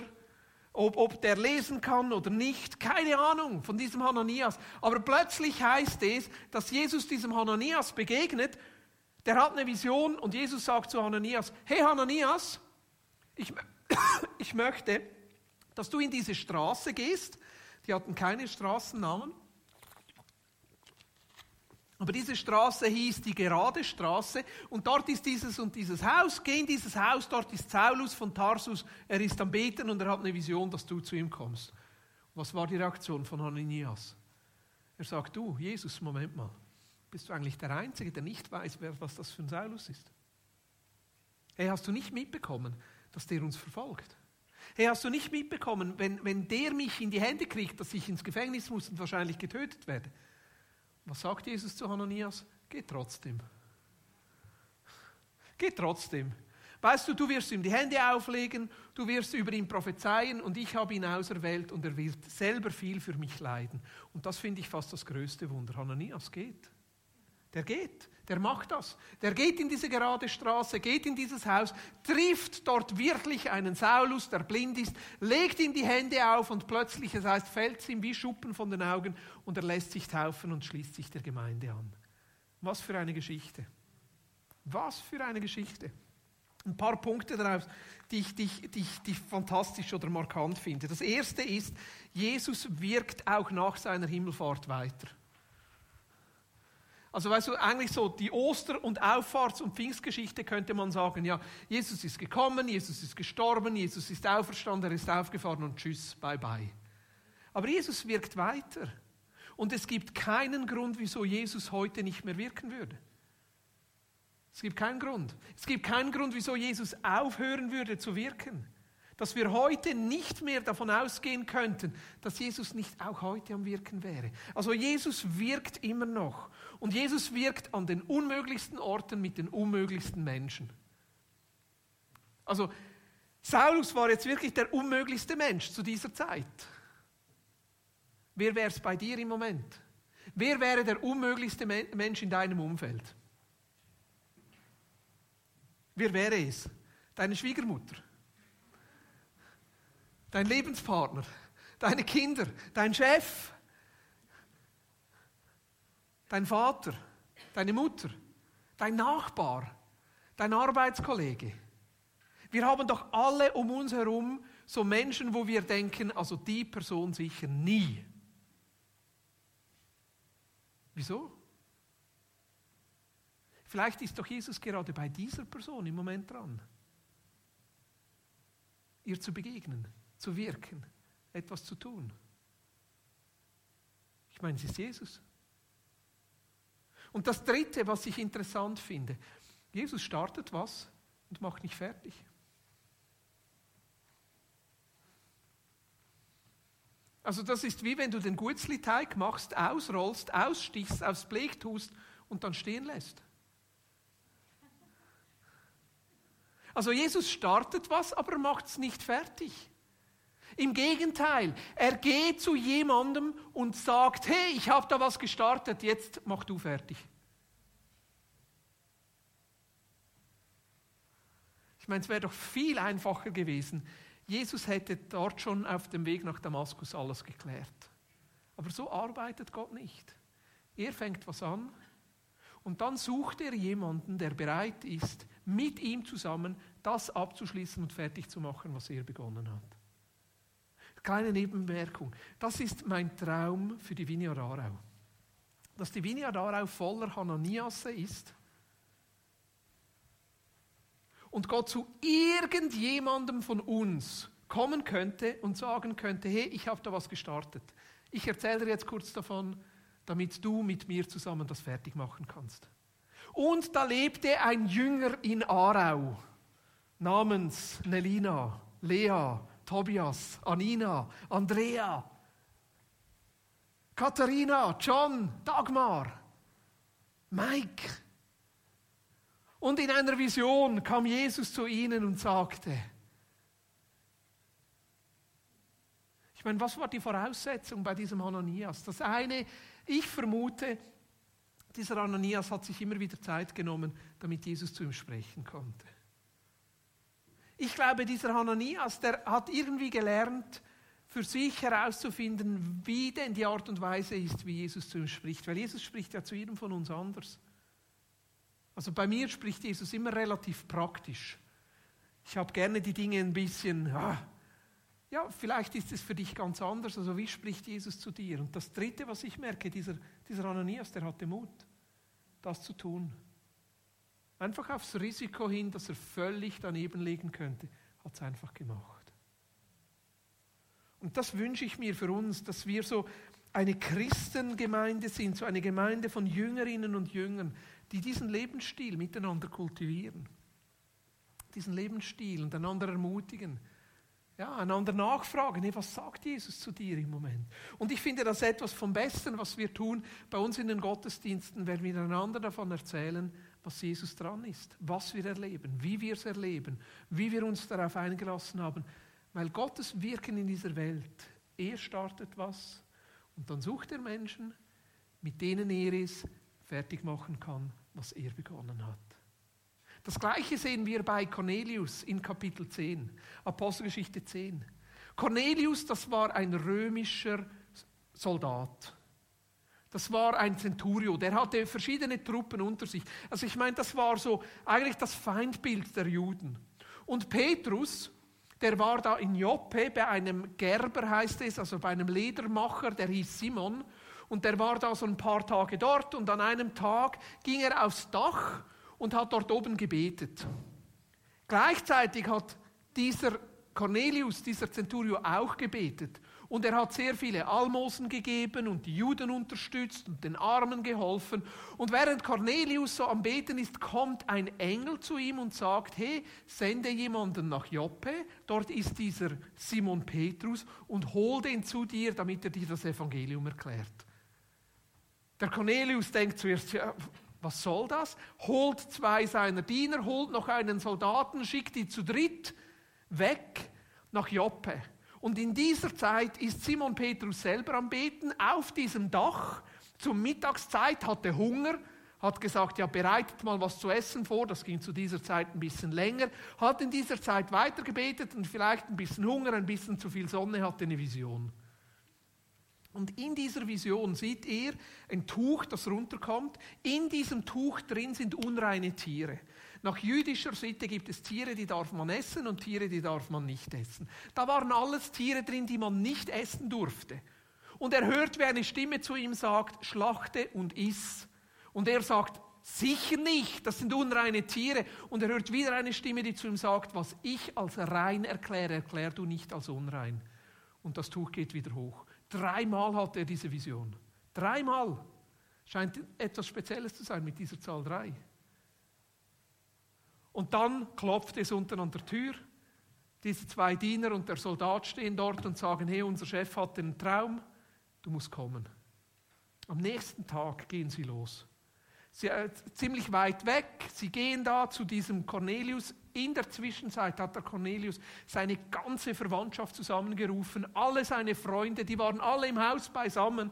ob, ob der lesen kann oder nicht. Keine Ahnung von diesem Hananias. Aber plötzlich heißt es, dass Jesus diesem Hananias begegnet der hat eine Vision und Jesus sagt zu Hananias, hey Hananias, ich, *coughs* ich möchte, dass du in diese Straße gehst. Die hatten keine Straßennamen. Aber diese Straße hieß die gerade Straße und dort ist dieses und dieses Haus. Geh in dieses Haus, dort ist Saulus von Tarsus. Er ist am Beten und er hat eine Vision, dass du zu ihm kommst. Was war die Reaktion von Hananias? Er sagt, du, Jesus, Moment mal. Bist du eigentlich der Einzige, der nicht weiß, was das für ein Saulus ist? Hey, hast du nicht mitbekommen, dass der uns verfolgt? Hey, hast du nicht mitbekommen, wenn, wenn der mich in die Hände kriegt, dass ich ins Gefängnis muss und wahrscheinlich getötet werde? Was sagt Jesus zu Hananias? Geh trotzdem. Geh trotzdem. Weißt du, du wirst ihm die Hände auflegen, du wirst über ihn prophezeien und ich habe ihn auserwählt und er wird selber viel für mich leiden. Und das finde ich fast das größte Wunder. Hananias geht. Der geht, der macht das. Der geht in diese gerade Straße, geht in dieses Haus, trifft dort wirklich einen Saulus, der blind ist, legt ihm die Hände auf und plötzlich, es heißt, fällt es ihm wie Schuppen von den Augen und er lässt sich taufen und schließt sich der Gemeinde an. Was für eine Geschichte. Was für eine Geschichte. Ein paar Punkte daraus, die ich, die, die, die ich fantastisch oder markant finde. Das erste ist, Jesus wirkt auch nach seiner Himmelfahrt weiter. Also weißt du, eigentlich so die Oster- und Auffahrts- und Pfingstgeschichte könnte man sagen, ja, Jesus ist gekommen, Jesus ist gestorben, Jesus ist auferstanden, er ist aufgefahren und tschüss, bye bye. Aber Jesus wirkt weiter. Und es gibt keinen Grund, wieso Jesus heute nicht mehr wirken würde. Es gibt keinen Grund. Es gibt keinen Grund, wieso Jesus aufhören würde zu wirken. Dass wir heute nicht mehr davon ausgehen könnten, dass Jesus nicht auch heute am Wirken wäre. Also Jesus wirkt immer noch. Und Jesus wirkt an den unmöglichsten Orten mit den unmöglichsten Menschen. Also Saulus war jetzt wirklich der unmöglichste Mensch zu dieser Zeit. Wer wäre es bei dir im Moment? Wer wäre der unmöglichste Mensch in deinem Umfeld? Wer wäre es? Deine Schwiegermutter? Dein Lebenspartner? Deine Kinder? Dein Chef? Dein Vater, deine Mutter, dein Nachbar, dein Arbeitskollege. Wir haben doch alle um uns herum so Menschen, wo wir denken, also die Person sicher nie. Wieso? Vielleicht ist doch Jesus gerade bei dieser Person im Moment dran, ihr zu begegnen, zu wirken, etwas zu tun. Ich meine, es ist Jesus. Und das Dritte, was ich interessant finde, Jesus startet was und macht nicht fertig. Also das ist wie wenn du den Gutzli-Teig machst, ausrollst, ausstichst, aufs Blech tust und dann stehen lässt. Also Jesus startet was, aber er macht es nicht fertig. Im Gegenteil, er geht zu jemandem und sagt, hey, ich habe da was gestartet, jetzt mach du fertig. Ich meine, es wäre doch viel einfacher gewesen. Jesus hätte dort schon auf dem Weg nach Damaskus alles geklärt. Aber so arbeitet Gott nicht. Er fängt was an und dann sucht er jemanden, der bereit ist, mit ihm zusammen das abzuschließen und fertig zu machen, was er begonnen hat. Kleine Nebenmerkung. Das ist mein Traum für die Vineyard Aarau. Dass die Vineyard Aarau voller Hananiasse ist und Gott zu irgendjemandem von uns kommen könnte und sagen könnte, hey, ich habe da was gestartet. Ich erzähle dir jetzt kurz davon, damit du mit mir zusammen das fertig machen kannst. Und da lebte ein Jünger in Aarau namens Nelina, Lea, Tobias, Anina, Andrea, Katharina, John, Dagmar, Mike. Und in einer Vision kam Jesus zu ihnen und sagte, ich meine, was war die Voraussetzung bei diesem Ananias? Das eine, ich vermute, dieser Ananias hat sich immer wieder Zeit genommen, damit Jesus zu ihm sprechen konnte. Ich glaube, dieser Hananias, der hat irgendwie gelernt, für sich herauszufinden, wie denn die Art und Weise ist, wie Jesus zu ihm spricht. Weil Jesus spricht ja zu jedem von uns anders. Also bei mir spricht Jesus immer relativ praktisch. Ich habe gerne die Dinge ein bisschen, ah, ja, vielleicht ist es für dich ganz anders. Also wie spricht Jesus zu dir? Und das Dritte, was ich merke, dieser, dieser Ananias, der hatte Mut, das zu tun. Einfach aufs Risiko hin, dass er völlig daneben liegen könnte, hat es einfach gemacht. Und das wünsche ich mir für uns, dass wir so eine Christengemeinde sind, so eine Gemeinde von Jüngerinnen und Jüngern, die diesen Lebensstil miteinander kultivieren. Diesen Lebensstil und einander ermutigen. Ja, einander nachfragen, hey, was sagt Jesus zu dir im Moment? Und ich finde das etwas vom Besten, was wir tun bei uns in den Gottesdiensten, wenn wir einander davon erzählen, was Jesus dran ist, was wir erleben, wie wir es erleben, wie wir uns darauf eingelassen haben. Weil Gottes Wirken in dieser Welt, er startet was und dann sucht er Menschen, mit denen er es fertig machen kann, was er begonnen hat. Das gleiche sehen wir bei Cornelius in Kapitel 10, Apostelgeschichte 10. Cornelius, das war ein römischer Soldat. Das war ein Centurio, der hatte verschiedene Truppen unter sich. Also ich meine, das war so eigentlich das Feindbild der Juden. Und Petrus, der war da in Joppe bei einem Gerber, heißt es, also bei einem Ledermacher, der hieß Simon. Und der war da so ein paar Tage dort und an einem Tag ging er aufs Dach und hat dort oben gebetet. Gleichzeitig hat dieser Cornelius, dieser Centurio, auch gebetet. Und er hat sehr viele Almosen gegeben und die Juden unterstützt und den Armen geholfen. Und während Cornelius so am Beten ist, kommt ein Engel zu ihm und sagt, hey, sende jemanden nach Joppe, dort ist dieser Simon Petrus und hol den zu dir, damit er dir das Evangelium erklärt. Der Cornelius denkt zuerst, ja, was soll das? Holt zwei seiner Diener, holt noch einen Soldaten, schickt die zu dritt weg nach Joppe. Und in dieser Zeit ist Simon Petrus selber am Beten auf diesem Dach. Zur Mittagszeit hatte Hunger, hat gesagt, ja, bereitet mal was zu essen vor. Das ging zu dieser Zeit ein bisschen länger. Hat in dieser Zeit weitergebetet und vielleicht ein bisschen Hunger, ein bisschen zu viel Sonne, hatte eine Vision. Und in dieser Vision sieht er ein Tuch, das runterkommt. In diesem Tuch drin sind unreine Tiere. Nach jüdischer Sitte gibt es Tiere, die darf man essen und Tiere, die darf man nicht essen. Da waren alles Tiere drin, die man nicht essen durfte. Und er hört, wie eine Stimme zu ihm sagt, schlachte und iss. Und er sagt, sicher nicht, das sind unreine Tiere. Und er hört wieder eine Stimme, die zu ihm sagt, was ich als rein erkläre, erklär du nicht als unrein. Und das Tuch geht wieder hoch. Dreimal hat er diese Vision. Dreimal. Scheint etwas Spezielles zu sein mit dieser Zahl 3. Und dann klopft es unten an der Tür. Diese zwei Diener und der Soldat stehen dort und sagen, hey, unser Chef hat einen Traum, du musst kommen. Am nächsten Tag gehen sie los. Sie, äh, ziemlich weit weg, sie gehen da zu diesem Cornelius. In der Zwischenzeit hat der Cornelius seine ganze Verwandtschaft zusammengerufen, alle seine Freunde, die waren alle im Haus beisammen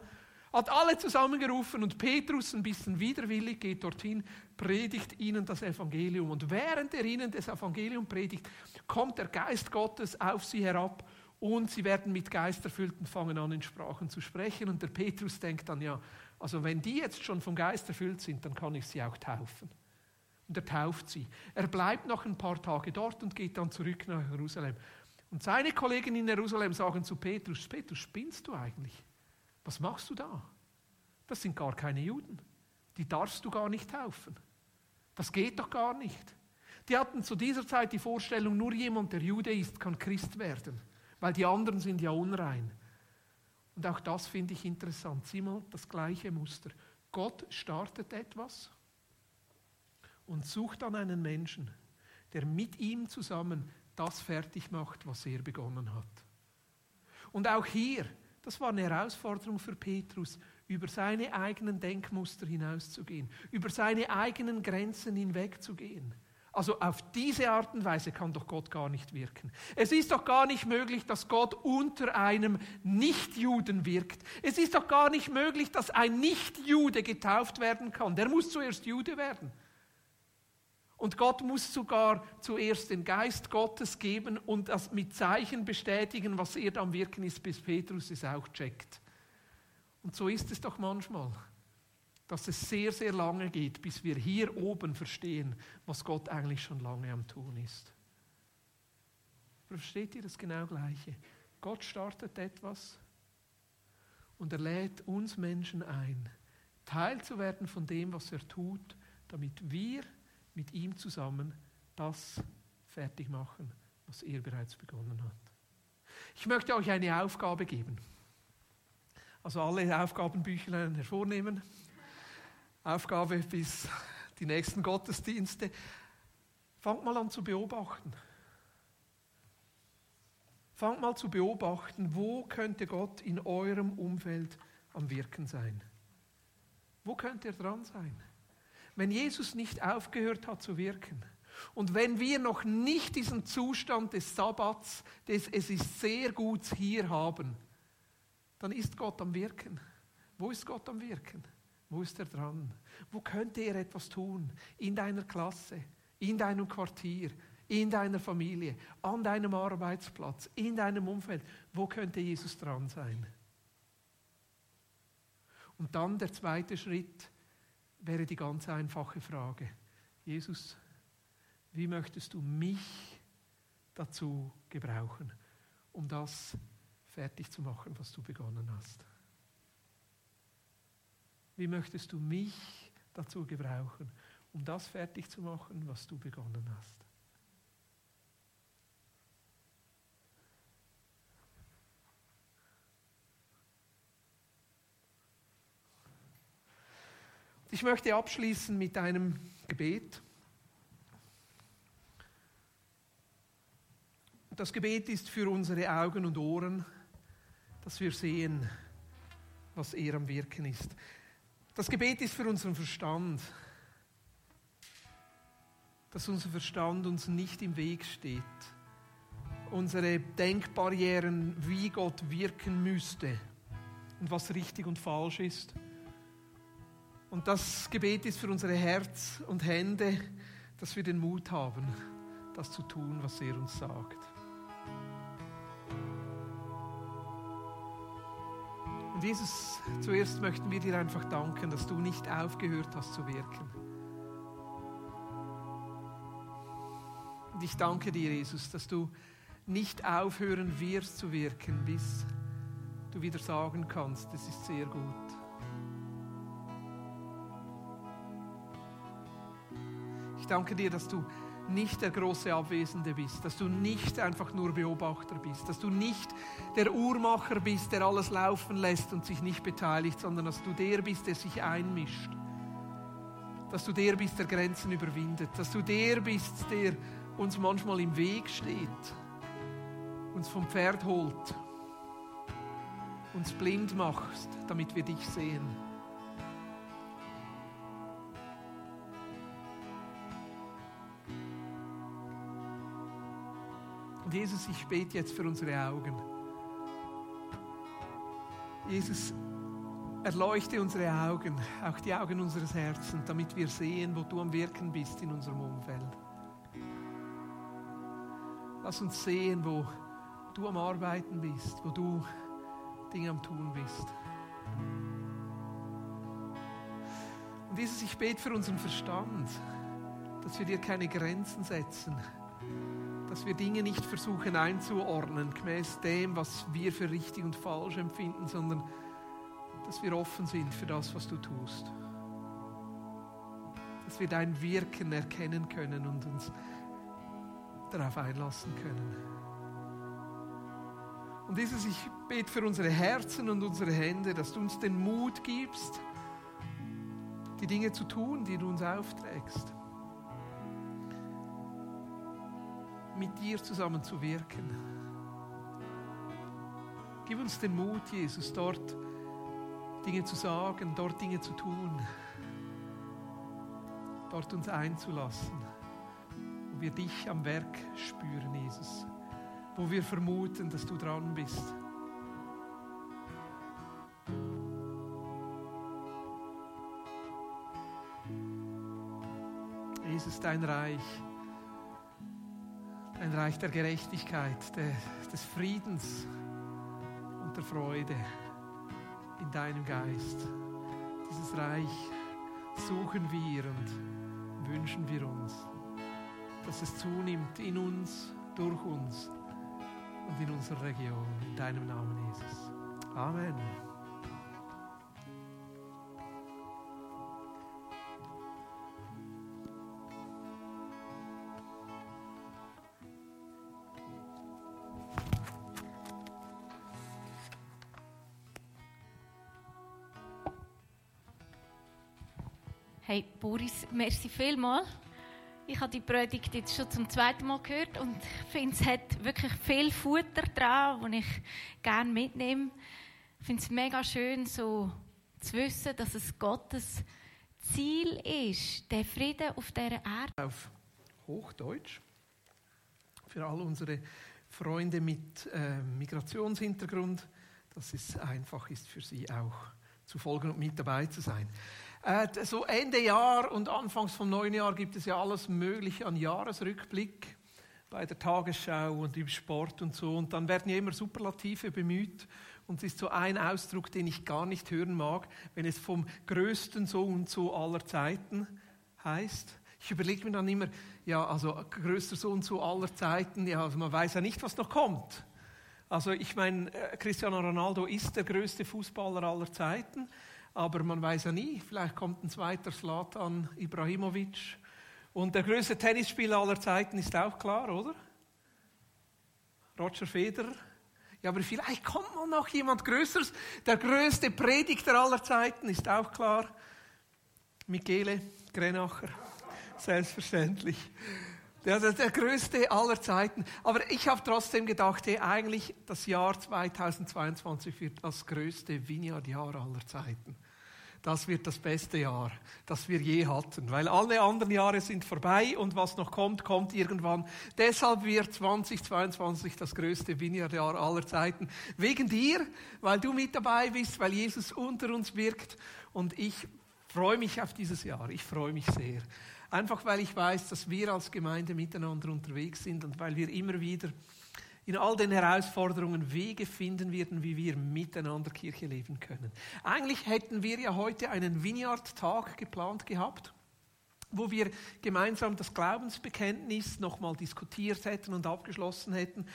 hat alle zusammengerufen und Petrus, ein bisschen widerwillig, geht dorthin, predigt ihnen das Evangelium. Und während er ihnen das Evangelium predigt, kommt der Geist Gottes auf sie herab und sie werden mit Geist erfüllt und fangen an, in Sprachen zu sprechen. Und der Petrus denkt dann, ja, also wenn die jetzt schon vom Geist erfüllt sind, dann kann ich sie auch taufen. Und er tauft sie. Er bleibt noch ein paar Tage dort und geht dann zurück nach Jerusalem. Und seine Kollegen in Jerusalem sagen zu Petrus, Petrus, spinnst du eigentlich? Was machst du da? Das sind gar keine Juden. Die darfst du gar nicht taufen. Das geht doch gar nicht. Die hatten zu dieser Zeit die Vorstellung, nur jemand, der Jude ist, kann Christ werden, weil die anderen sind ja unrein. Und auch das finde ich interessant. Sieh mal das gleiche Muster. Gott startet etwas und sucht dann einen Menschen, der mit ihm zusammen das fertig macht, was er begonnen hat. Und auch hier das war eine Herausforderung für Petrus, über seine eigenen Denkmuster hinauszugehen, über seine eigenen Grenzen hinwegzugehen. Also auf diese Art und Weise kann doch Gott gar nicht wirken. Es ist doch gar nicht möglich, dass Gott unter einem Nichtjuden wirkt. Es ist doch gar nicht möglich, dass ein Nichtjude getauft werden kann. Der muss zuerst Jude werden. Und Gott muss sogar zuerst den Geist Gottes geben und das mit Zeichen bestätigen, was er am Wirken ist, bis Petrus es auch checkt. Und so ist es doch manchmal, dass es sehr, sehr lange geht, bis wir hier oben verstehen, was Gott eigentlich schon lange am Tun ist. Versteht ihr das genau Gleiche? Gott startet etwas und er lädt uns Menschen ein, Teil zu werden von dem, was er tut, damit wir mit ihm zusammen das fertig machen, was er bereits begonnen hat. Ich möchte euch eine Aufgabe geben. Also alle Aufgabenbüchlein hervornehmen. Aufgabe bis die nächsten Gottesdienste. Fangt mal an zu beobachten. Fangt mal zu beobachten, wo könnte Gott in eurem Umfeld am Wirken sein? Wo könnte er dran sein? Wenn Jesus nicht aufgehört hat zu wirken und wenn wir noch nicht diesen Zustand des Sabbats, des es ist sehr gut hier haben, dann ist Gott am Wirken. Wo ist Gott am Wirken? Wo ist er dran? Wo könnte er etwas tun? In deiner Klasse, in deinem Quartier, in deiner Familie, an deinem Arbeitsplatz, in deinem Umfeld. Wo könnte Jesus dran sein? Und dann der zweite Schritt, wäre die ganz einfache Frage. Jesus, wie möchtest du mich dazu gebrauchen, um das fertig zu machen, was du begonnen hast? Wie möchtest du mich dazu gebrauchen, um das fertig zu machen, was du begonnen hast? Ich möchte abschließen mit einem Gebet. Das Gebet ist für unsere Augen und Ohren, dass wir sehen, was er am Wirken ist. Das Gebet ist für unseren Verstand, dass unser Verstand uns nicht im Weg steht. Unsere Denkbarrieren, wie Gott wirken müsste und was richtig und falsch ist. Und das Gebet ist für unsere Herz und Hände, dass wir den Mut haben, das zu tun, was er uns sagt. Und Jesus, zuerst möchten wir dir einfach danken, dass du nicht aufgehört hast zu wirken. Und ich danke dir, Jesus, dass du nicht aufhören wirst zu wirken, bis du wieder sagen kannst, es ist sehr gut. Ich danke dir, dass du nicht der große Abwesende bist, dass du nicht einfach nur Beobachter bist, dass du nicht der Uhrmacher bist, der alles laufen lässt und sich nicht beteiligt, sondern dass du der bist, der sich einmischt, dass du der bist, der Grenzen überwindet, dass du der bist, der uns manchmal im Weg steht, uns vom Pferd holt, uns blind machst, damit wir dich sehen. Jesus, ich bete jetzt für unsere Augen. Jesus, erleuchte unsere Augen, auch die Augen unseres Herzens, damit wir sehen, wo du am Wirken bist in unserem Umfeld. Lass uns sehen, wo du am Arbeiten bist, wo du Dinge am Tun bist. Und Jesus, ich bete für unseren Verstand, dass wir dir keine Grenzen setzen, dass wir Dinge nicht versuchen einzuordnen, gemäß dem, was wir für richtig und falsch empfinden, sondern dass wir offen sind für das, was du tust. Dass wir dein Wirken erkennen können und uns darauf einlassen können. Und dieses, ich bete für unsere Herzen und unsere Hände, dass du uns den Mut gibst, die Dinge zu tun, die du uns aufträgst. Mit dir zusammen zu wirken. Gib uns den Mut, Jesus, dort Dinge zu sagen, dort Dinge zu tun, dort uns einzulassen, wo wir dich am Werk spüren, Jesus, wo wir vermuten, dass du dran bist. Jesus, dein Reich ein Reich der Gerechtigkeit, der, des Friedens und der Freude in deinem Geist. Dieses Reich suchen wir und wünschen wir uns, dass es zunimmt in uns, durch uns und in unserer Region. In deinem Namen, Jesus. Amen. Hey Boris, merci vielmals. Ich habe die Predigt jetzt schon zum zweiten Mal gehört und ich finde, es hat wirklich viel Futter dran, das ich gerne mitnehme. Ich finde es mega schön, so zu wissen, dass es Gottes Ziel ist, der Frieden auf dieser Erde. Auf Hochdeutsch. Für all unsere Freunde mit äh, Migrationshintergrund, dass es einfach ist für sie auch zu folgen und mit dabei zu sein. Äh, so Ende Jahr und Anfangs vom neuen Jahr gibt es ja alles Mögliche an Jahresrückblick bei der Tagesschau und im Sport und so. Und dann werden ja immer Superlative bemüht. Und es ist so ein Ausdruck, den ich gar nicht hören mag, wenn es vom größten so und so aller Zeiten heißt. Ich überlege mir dann immer, ja, also größter so und so aller Zeiten, ja, also man weiß ja nicht, was noch kommt. Also ich meine, äh, Cristiano Ronaldo ist der größte Fußballer aller Zeiten. Aber man weiß ja nie, vielleicht kommt ein zweiter Slatan Ibrahimovic. Und der größte Tennisspieler aller Zeiten ist auch klar, oder? Roger Federer. Ja, aber vielleicht kommt mal noch jemand Größeres. Der größte Predigter aller Zeiten ist auch klar. Michele Grenacher. Selbstverständlich. Der, der, der größte aller Zeiten. Aber ich habe trotzdem gedacht, hey, eigentlich das Jahr 2022 wird das größte Vineyard-Jahr aller Zeiten das wird das beste Jahr, das wir je hatten, weil alle anderen Jahre sind vorbei und was noch kommt, kommt irgendwann. Deshalb wird 2022 das größte Vineyard-Jahr aller Zeiten. Wegen dir, weil du mit dabei bist, weil Jesus unter uns wirkt und ich freue mich auf dieses Jahr. Ich freue mich sehr. Einfach weil ich weiß, dass wir als Gemeinde miteinander unterwegs sind und weil wir immer wieder in all den Herausforderungen Wege finden werden, wie wir miteinander Kirche leben können. Eigentlich hätten wir ja heute einen Vineyard-Tag geplant gehabt. Wo wir gemeinsam das Glaubensbekenntnis nochmal diskutiert hätten und abgeschlossen hätten.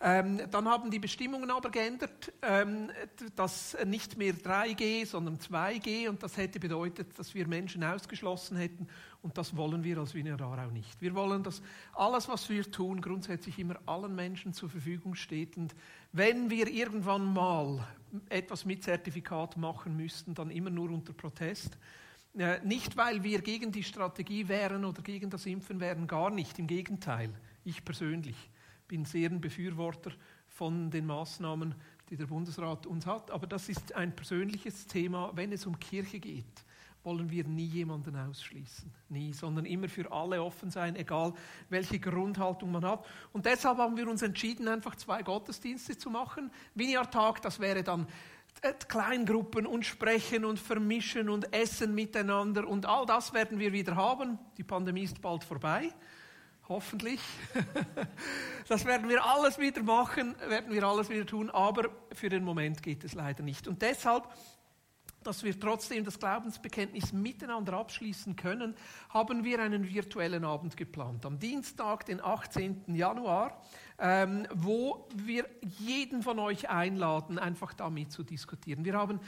Ähm, dann haben die Bestimmungen aber geändert, ähm, dass nicht mehr 3G, sondern 2G und das hätte bedeutet, dass wir Menschen ausgeschlossen hätten und das wollen wir als Wiener auch nicht. Wir wollen, dass alles, was wir tun, grundsätzlich immer allen Menschen zur Verfügung steht und wenn wir irgendwann mal etwas mit Zertifikat machen müssten, dann immer nur unter Protest nicht, weil wir gegen die Strategie wären oder gegen das Impfen wären, gar nicht. Im Gegenteil, ich persönlich bin sehr ein Befürworter von den Maßnahmen, die der Bundesrat uns hat. Aber das ist ein persönliches Thema. Wenn es um Kirche geht, wollen wir nie jemanden ausschließen. Nie, sondern immer für alle offen sein, egal welche Grundhaltung man hat. Und deshalb haben wir uns entschieden, einfach zwei Gottesdienste zu machen. Vineyard-Tag, das wäre dann Kleingruppen und sprechen und vermischen und essen miteinander und all das werden wir wieder haben. Die Pandemie ist bald vorbei, hoffentlich. *laughs* Das werden wir alles wieder machen, werden wir alles wieder tun, aber für den Moment geht es leider nicht. Und deshalb dass wir trotzdem das Glaubensbekenntnis miteinander abschließen können, haben wir einen virtuellen Abend geplant. Am Dienstag, den 18. Januar, ähm, wo wir jeden von euch einladen, einfach damit zu diskutieren. Wir haben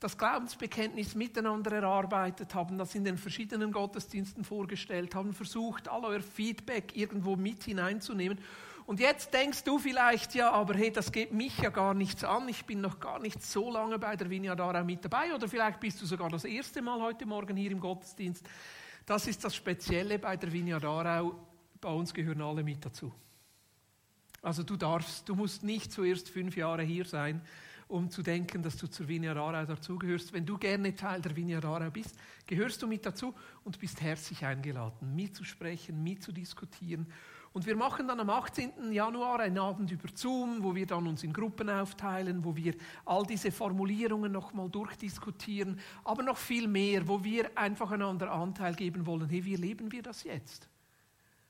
das Glaubensbekenntnis miteinander erarbeitet, haben das in den verschiedenen Gottesdiensten vorgestellt, haben versucht, all euer Feedback irgendwo mit hineinzunehmen und jetzt denkst du vielleicht, ja, aber hey, das geht mich ja gar nichts an. Ich bin noch gar nicht so lange bei der Vineyard Aarau mit dabei. Oder vielleicht bist du sogar das erste Mal heute Morgen hier im Gottesdienst. Das ist das Spezielle bei der Vineyard Aarau. Bei uns gehören alle mit dazu. Also du darfst, du musst nicht zuerst fünf Jahre hier sein, um zu denken, dass du zur Vineyard Aarau dazugehörst. Wenn du gerne Teil der Vineyard Aarau bist, gehörst du mit dazu und bist herzlich eingeladen, mitzusprechen, mitzudiskutieren und wir machen dann am 18. Januar einen Abend über Zoom, wo wir dann uns in Gruppen aufteilen, wo wir all diese Formulierungen nochmal durchdiskutieren, aber noch viel mehr, wo wir einfach einander Anteil geben wollen. Hey, wie leben wir das jetzt?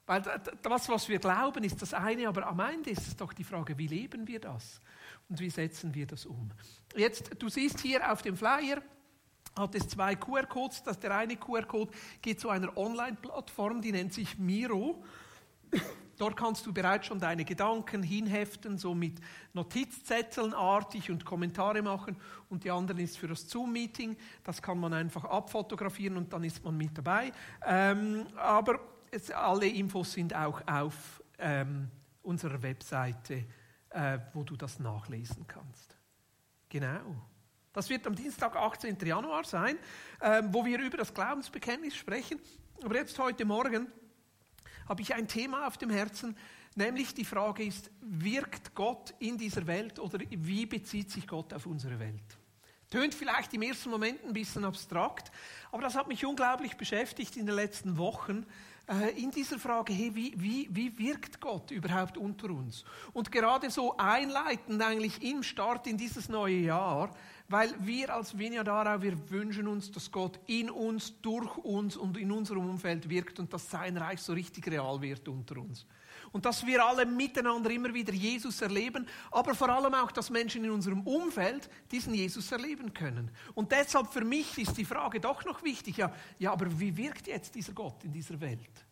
Weil das, was wir glauben, ist das eine, aber am Ende ist es doch die Frage, wie leben wir das? Und wie setzen wir das um? Jetzt, du siehst hier auf dem Flyer, hat es zwei QR-Codes. Der eine QR-Code geht zu einer Online-Plattform, die nennt sich Miro. Dort kannst du bereits schon deine Gedanken hinheften, so mit Notizzetteln artig und Kommentare machen. Und die andere ist für das Zoom-Meeting. Das kann man einfach abfotografieren und dann ist man mit dabei. Ähm, aber es, alle Infos sind auch auf ähm, unserer Webseite, äh, wo du das nachlesen kannst. Genau. Das wird am Dienstag, 18. Januar sein, äh, wo wir über das Glaubensbekenntnis sprechen. Aber jetzt heute Morgen habe ich ein Thema auf dem Herzen, nämlich die Frage ist, wirkt Gott in dieser Welt oder wie bezieht sich Gott auf unsere Welt? Tönt vielleicht im ersten Moment ein bisschen abstrakt, aber das hat mich unglaublich beschäftigt in den letzten Wochen äh, in dieser Frage, hey, wie, wie, wie wirkt Gott überhaupt unter uns? Und gerade so einleitend eigentlich im Start in dieses neue Jahr, weil wir als Vineyard Aarau, wir wünschen uns, dass Gott in uns, durch uns und in unserem Umfeld wirkt und dass sein Reich so richtig real wird unter uns. Und dass wir alle miteinander immer wieder Jesus erleben, aber vor allem auch, dass Menschen in unserem Umfeld diesen Jesus erleben können. Und deshalb für mich ist die Frage doch noch wichtig, ja, ja aber wie wirkt jetzt dieser Gott in dieser Welt?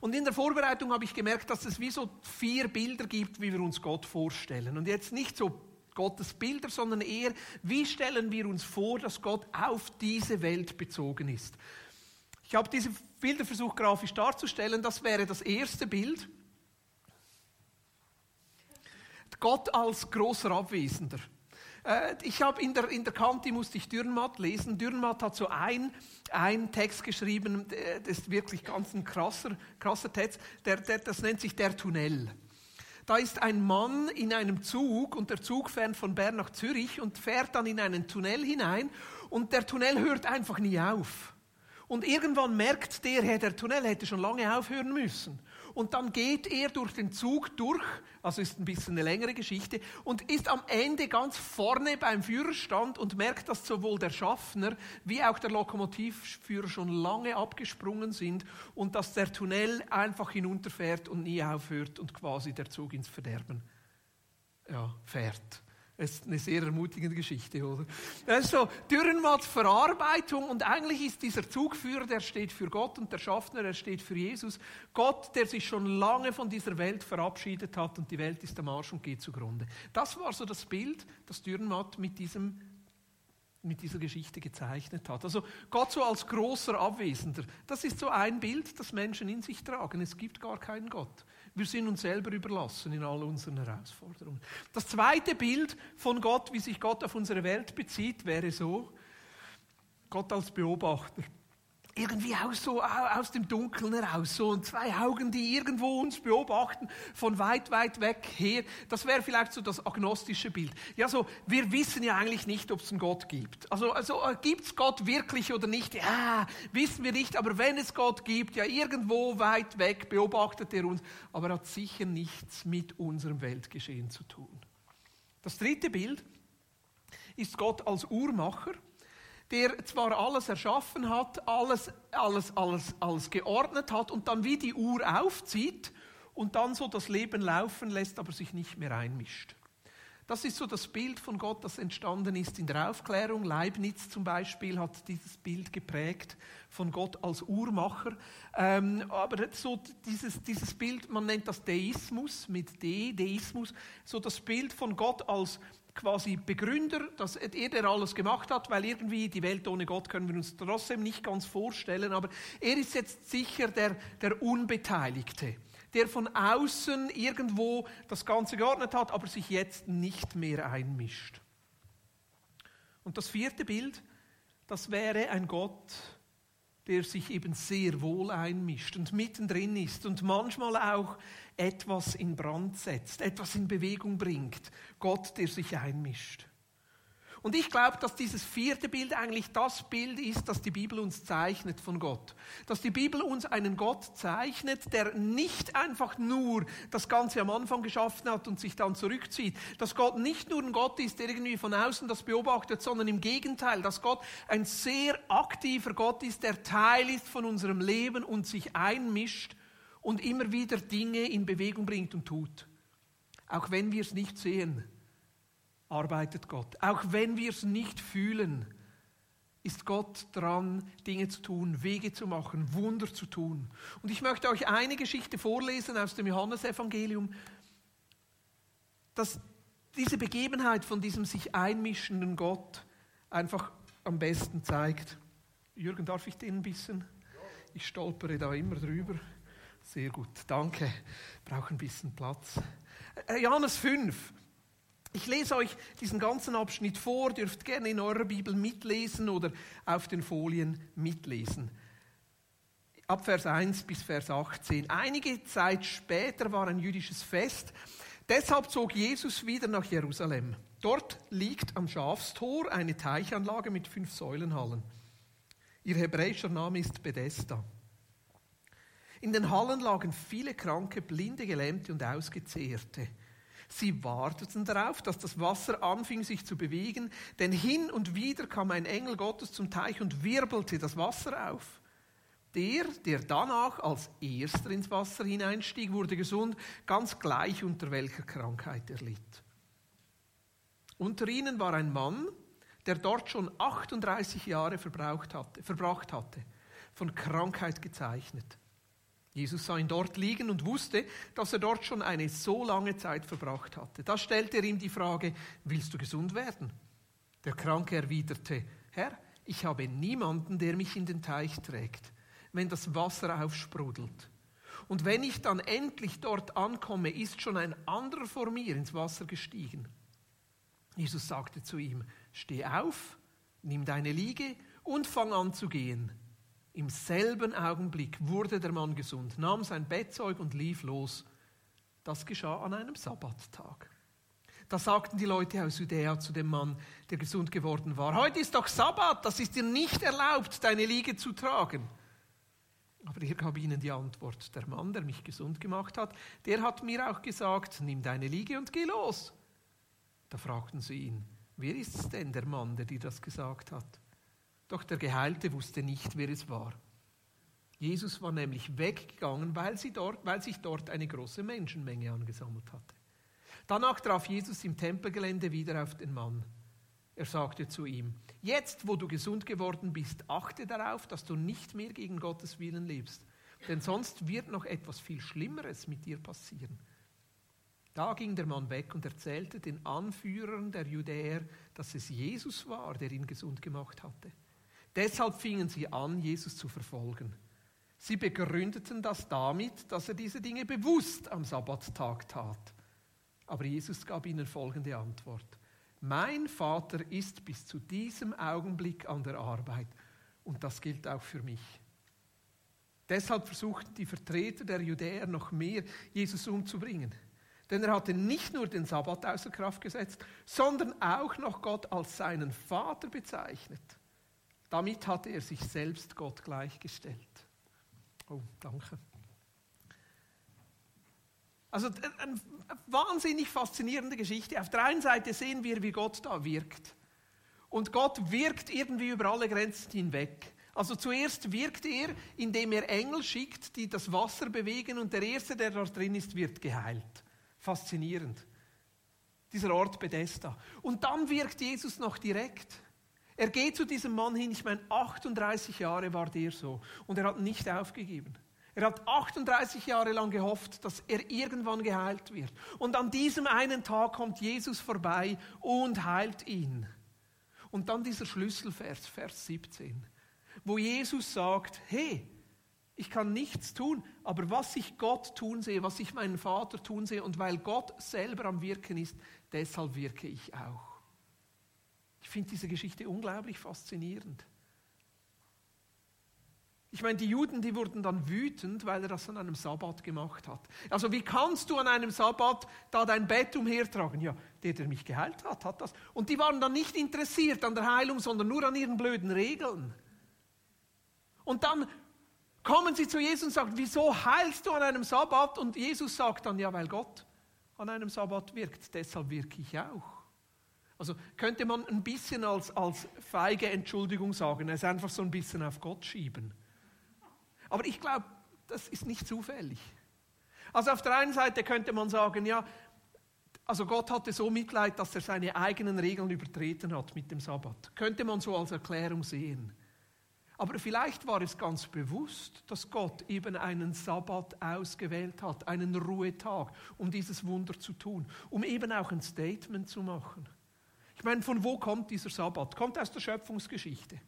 Und in der Vorbereitung habe ich gemerkt, dass es wie so vier Bilder gibt, wie wir uns Gott vorstellen. Und jetzt nicht so Gottes Bilder, sondern eher, wie stellen wir uns vor, dass Gott auf diese Welt bezogen ist. Ich habe diese Bilder versucht grafisch darzustellen. Das wäre das erste Bild. Gott als großer Abwesender. Äh, ich habe in der, in der Kante musste ich Dürrenmatt lesen. Dürrenmatt hat so ein, ein Text geschrieben, das ist wirklich ganz ein krasser, krasser Text. Der, der, das nennt sich der Tunnel. Da ist ein Mann in einem Zug und der Zug fährt von Bern nach Zürich und fährt dann in einen Tunnel hinein und der Tunnel hört einfach nie auf. Und irgendwann merkt der, hey, der Tunnel hätte schon lange aufhören müssen. Und dann geht er durch den Zug durch, also ist ein bisschen eine längere Geschichte, und ist am Ende ganz vorne beim Führerstand und merkt, dass sowohl der Schaffner wie auch der Lokomotivführer schon lange abgesprungen sind und dass der Tunnel einfach hinunterfährt und nie aufhört und quasi der Zug ins Verderben ja, fährt. Das ist eine sehr ermutigende Geschichte, oder? Das ist so Dürrenmatts Verarbeitung und eigentlich ist dieser Zugführer, der steht für Gott und der Schaffner, der steht für Jesus. Gott, der sich schon lange von dieser Welt verabschiedet hat und die Welt ist am Arsch und geht zugrunde. Das war so das Bild, das Dürrenmatt mit diesem mit dieser Geschichte gezeichnet hat. Also Gott so als großer Abwesender, das ist so ein Bild, das Menschen in sich tragen. Es gibt gar keinen Gott. Wir sind uns selber überlassen in all unseren Herausforderungen. Das zweite Bild von Gott, wie sich Gott auf unsere Welt bezieht, wäre so, Gott als Beobachter irgendwie aus, so, aus dem Dunkeln heraus, so zwei Augen, die irgendwo uns beobachten, von weit, weit weg her. Das wäre vielleicht so das agnostische Bild. Ja, so, wir wissen ja eigentlich nicht, ob es einen Gott gibt. Also, also äh, gibt es Gott wirklich oder nicht? Ja, wissen wir nicht, aber wenn es Gott gibt, ja, irgendwo weit weg beobachtet er uns, aber hat sicher nichts mit unserem Weltgeschehen zu tun. Das dritte Bild ist Gott als Uhrmacher der zwar alles erschaffen hat, alles, alles, alles, alles geordnet hat und dann wie die Uhr aufzieht und dann so das Leben laufen lässt, aber sich nicht mehr einmischt. Das ist so das Bild von Gott, das entstanden ist in der Aufklärung. Leibniz zum Beispiel hat dieses Bild geprägt von Gott als Uhrmacher. Ähm, aber so dieses, dieses Bild, man nennt das Deismus mit D, Deismus, so das Bild von Gott als quasi Begründer, dass er, der alles gemacht hat, weil irgendwie die Welt ohne Gott können wir uns trotzdem nicht ganz vorstellen, aber er ist jetzt sicher der, der Unbeteiligte, der von außen irgendwo das Ganze geordnet hat, aber sich jetzt nicht mehr einmischt. Und das vierte Bild, das wäre ein Gott, der sich eben sehr wohl einmischt und mittendrin ist und manchmal auch etwas in Brand setzt, etwas in Bewegung bringt. Gott, der sich einmischt. Und ich glaube, dass dieses vierte Bild eigentlich das Bild ist, das die Bibel uns zeichnet von Gott. Dass die Bibel uns einen Gott zeichnet, der nicht einfach nur das Ganze am Anfang geschaffen hat und sich dann zurückzieht. Dass Gott nicht nur ein Gott ist, der irgendwie von außen das beobachtet, sondern im Gegenteil, dass Gott ein sehr aktiver Gott ist, der Teil ist von unserem Leben und sich einmischt und immer wieder Dinge in Bewegung bringt und tut. Auch wenn wir es nicht sehen arbeitet Gott. Auch wenn wir es nicht fühlen, ist Gott dran, Dinge zu tun, Wege zu machen, Wunder zu tun. Und ich möchte euch eine Geschichte vorlesen aus dem Johannesevangelium, dass diese Begebenheit von diesem sich einmischenden Gott einfach am besten zeigt. Jürgen, darf ich den ein bisschen? Ich stolpere da immer drüber. Sehr gut, danke. Brauche ein bisschen Platz. Äh, Johannes 5. Ich lese euch diesen ganzen Abschnitt vor, dürft gerne in eurer Bibel mitlesen oder auf den Folien mitlesen. Ab Vers 1 bis Vers 18. Einige Zeit später war ein jüdisches Fest. Deshalb zog Jesus wieder nach Jerusalem. Dort liegt am Schafstor eine Teichanlage mit fünf Säulenhallen. Ihr hebräischer Name ist Bethesda. In den Hallen lagen viele Kranke, Blinde, Gelähmte und Ausgezehrte. Sie warteten darauf, dass das Wasser anfing sich zu bewegen, denn hin und wieder kam ein Engel Gottes zum Teich und wirbelte das Wasser auf. Der, der danach als erster ins Wasser hineinstieg, wurde gesund, ganz gleich unter welcher Krankheit er litt. Unter ihnen war ein Mann, der dort schon 38 Jahre verbraucht hatte, verbracht hatte, von Krankheit gezeichnet. Jesus sah ihn dort liegen und wusste, dass er dort schon eine so lange Zeit verbracht hatte. Da stellte er ihm die Frage, willst du gesund werden? Der Kranke erwiderte, Herr, ich habe niemanden, der mich in den Teich trägt, wenn das Wasser aufsprudelt. Und wenn ich dann endlich dort ankomme, ist schon ein anderer vor mir ins Wasser gestiegen. Jesus sagte zu ihm, steh auf, nimm deine Liege und fang an zu gehen. Im selben Augenblick wurde der Mann gesund, nahm sein Bettzeug und lief los. Das geschah an einem Sabbattag. Da sagten die Leute aus Judäa zu dem Mann, der gesund geworden war, heute ist doch Sabbat, das ist dir nicht erlaubt, deine Liege zu tragen. Aber er gab ihnen die Antwort, der Mann, der mich gesund gemacht hat, der hat mir auch gesagt, nimm deine Liege und geh los. Da fragten sie ihn, wer ist denn, der Mann, der dir das gesagt hat? Doch der Geheilte wusste nicht, wer es war. Jesus war nämlich weggegangen, weil, dort, weil sich dort eine große Menschenmenge angesammelt hatte. Danach traf Jesus im Tempelgelände wieder auf den Mann. Er sagte zu ihm, jetzt wo du gesund geworden bist, achte darauf, dass du nicht mehr gegen Gottes Willen lebst, denn sonst wird noch etwas viel Schlimmeres mit dir passieren. Da ging der Mann weg und erzählte den Anführern der Judäer, dass es Jesus war, der ihn gesund gemacht hatte. Deshalb fingen sie an, Jesus zu verfolgen. Sie begründeten das damit, dass er diese Dinge bewusst am Sabbattag tat. Aber Jesus gab ihnen folgende Antwort. Mein Vater ist bis zu diesem Augenblick an der Arbeit und das gilt auch für mich. Deshalb versuchten die Vertreter der Judäer noch mehr, Jesus umzubringen. Denn er hatte nicht nur den Sabbat außer Kraft gesetzt, sondern auch noch Gott als seinen Vater bezeichnet. Damit hatte er sich selbst Gott gleichgestellt. Oh, danke. Also eine wahnsinnig faszinierende Geschichte. Auf der einen Seite sehen wir, wie Gott da wirkt. Und Gott wirkt irgendwie über alle Grenzen hinweg. Also zuerst wirkt er, indem er Engel schickt, die das Wasser bewegen und der Erste, der dort drin ist, wird geheilt. Faszinierend. Dieser Ort Bethesda. Und dann wirkt Jesus noch direkt. Er geht zu diesem Mann hin, ich meine, 38 Jahre war der so. Und er hat nicht aufgegeben. Er hat 38 Jahre lang gehofft, dass er irgendwann geheilt wird. Und an diesem einen Tag kommt Jesus vorbei und heilt ihn. Und dann dieser Schlüsselvers, Vers 17, wo Jesus sagt, hey, ich kann nichts tun, aber was ich Gott tun sehe, was ich meinen Vater tun sehe, und weil Gott selber am Wirken ist, deshalb wirke ich auch. Ich finde diese Geschichte unglaublich faszinierend. Ich meine, die Juden, die wurden dann wütend, weil er das an einem Sabbat gemacht hat. Also wie kannst du an einem Sabbat da dein Bett umhertragen? Ja, der, der mich geheilt hat, hat das. Und die waren dann nicht interessiert an der Heilung, sondern nur an ihren blöden Regeln. Und dann kommen sie zu Jesus und sagen, wieso heilst du an einem Sabbat? Und Jesus sagt dann, ja, weil Gott an einem Sabbat wirkt, deshalb wirke ich auch. Also könnte man ein bisschen als, als feige Entschuldigung sagen, es einfach so ein bisschen auf Gott schieben. Aber ich glaube, das ist nicht zufällig. Also auf der einen Seite könnte man sagen, ja, also Gott hatte so Mitleid, dass er seine eigenen Regeln übertreten hat mit dem Sabbat. Könnte man so als Erklärung sehen. Aber vielleicht war es ganz bewusst, dass Gott eben einen Sabbat ausgewählt hat, einen Ruhetag, um dieses Wunder zu tun, um eben auch ein Statement zu machen. Ich meine, von wo kommt dieser Sabbat? Kommt aus der Schöpfungsgeschichte.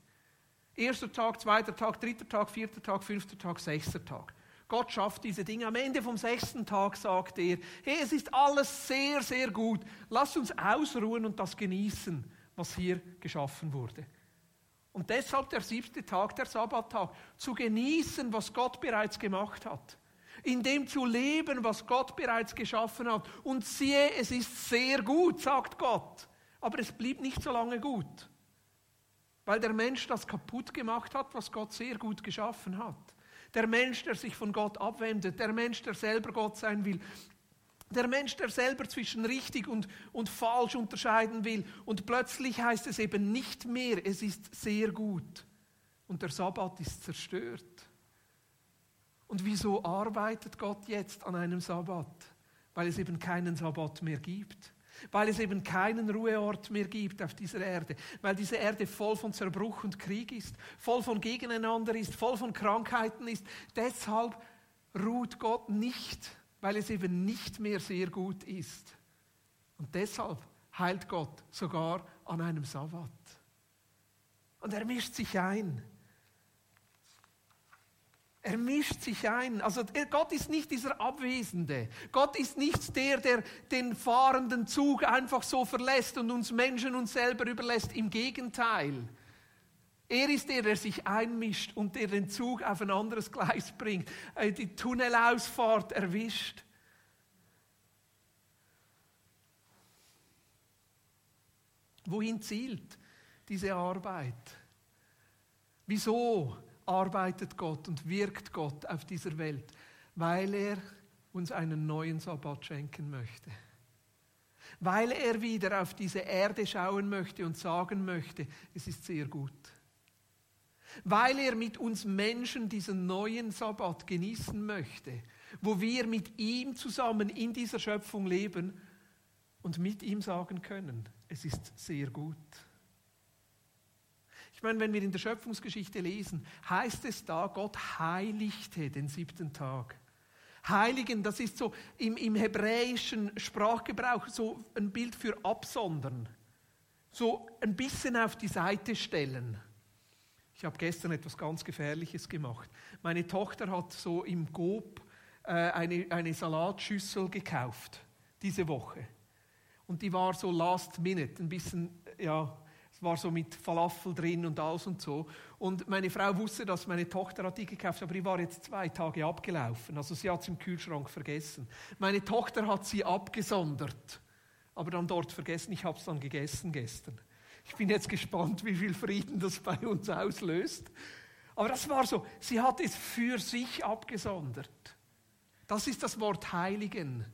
Erster Tag, zweiter Tag, dritter Tag, vierter Tag, fünfter Tag, sechster Tag. Gott schafft diese Dinge. Am Ende vom sechsten Tag sagt er, hey, es ist alles sehr, sehr gut. Lass uns ausruhen und das genießen, was hier geschaffen wurde. Und deshalb der siebte Tag, der Sabbattag, zu genießen, was Gott bereits gemacht hat. In dem zu leben, was Gott bereits geschaffen hat. Und siehe, es ist sehr gut, sagt Gott. Aber es blieb nicht so lange gut weil der Mensch das kaputt gemacht hat, was Gott sehr gut geschaffen hat. Der Mensch, der sich von Gott abwendet, der Mensch, der selber Gott sein will, der Mensch, der selber zwischen richtig und, und falsch unterscheiden will. Und plötzlich heißt es eben nicht mehr, es ist sehr gut. Und der Sabbat ist zerstört. Und wieso arbeitet Gott jetzt an einem Sabbat? Weil es eben keinen Sabbat mehr gibt weil es eben keinen Ruheort mehr gibt auf dieser Erde, weil diese Erde voll von Zerbruch und Krieg ist, voll von Gegeneinander ist, voll von Krankheiten ist. Deshalb ruht Gott nicht, weil es eben nicht mehr sehr gut ist. Und deshalb heilt Gott sogar an einem Sabbat. Und er mischt sich ein. Er mischt sich ein. Also Gott ist nicht dieser Abwesende. Gott ist nicht der, der den fahrenden Zug einfach so verlässt und uns Menschen uns selber überlässt. Im Gegenteil. Er ist der, der sich einmischt und der den Zug auf ein anderes Gleis bringt, äh, die Tunnelausfahrt erwischt. Wohin zielt diese Arbeit? Wieso arbeitet Gott und wirkt Gott auf dieser Welt, weil er uns einen neuen Sabbat schenken möchte. Weil er wieder auf diese Erde schauen möchte und sagen möchte, es ist sehr gut. Weil er mit uns Menschen diesen neuen Sabbat genießen möchte, wo wir mit ihm zusammen in dieser Schöpfung leben und mit ihm sagen können, es ist sehr gut. Ich meine, wenn wir in der Schöpfungsgeschichte lesen, heißt es da, Gott heiligte den siebten Tag. Heiligen, das ist so im, im hebräischen Sprachgebrauch so ein Bild für absondern. So ein bisschen auf die Seite stellen. Ich habe gestern etwas ganz Gefährliches gemacht. Meine Tochter hat so im Gob äh, eine, eine Salatschüssel gekauft, diese Woche. Und die war so last minute, ein bisschen, ja, war so mit Falafel drin und alles und so. Und meine Frau wusste dass meine Tochter hat die gekauft, aber die war jetzt zwei Tage abgelaufen. Also sie hat es im Kühlschrank vergessen. Meine Tochter hat sie abgesondert, aber dann dort vergessen. Ich habe es dann gegessen gestern. Ich bin jetzt gespannt, wie viel Frieden das bei uns auslöst. Aber das war so, sie hat es für sich abgesondert. Das ist das Wort Heiligen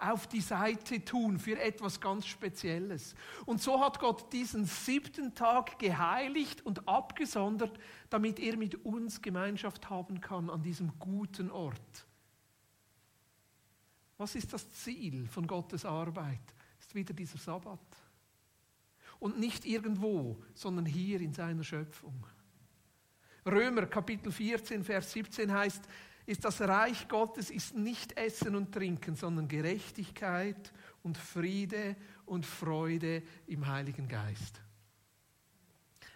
auf die Seite tun für etwas ganz Spezielles. Und so hat Gott diesen siebten Tag geheiligt und abgesondert, damit er mit uns Gemeinschaft haben kann an diesem guten Ort. Was ist das Ziel von Gottes Arbeit? Ist wieder dieser Sabbat. Und nicht irgendwo, sondern hier in seiner Schöpfung. Römer Kapitel 14, Vers 17 heißt, ist das Reich Gottes ist nicht Essen und Trinken, sondern Gerechtigkeit und Friede und Freude im Heiligen Geist.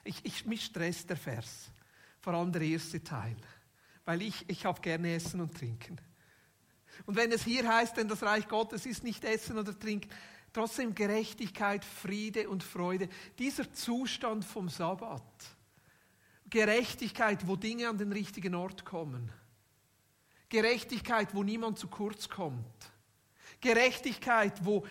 Ich, ich, mich stresst der Vers, vor allem der erste Teil, weil ich, ich habe gerne Essen und Trinken. Und wenn es hier heißt, denn das Reich Gottes ist nicht Essen oder Trinken, trotzdem Gerechtigkeit, Friede und Freude, dieser Zustand vom Sabbat, Gerechtigkeit, wo Dinge an den richtigen Ort kommen Gerechtigkeit, wo niemand zu kurz kommt. Gerechtigkeit, wo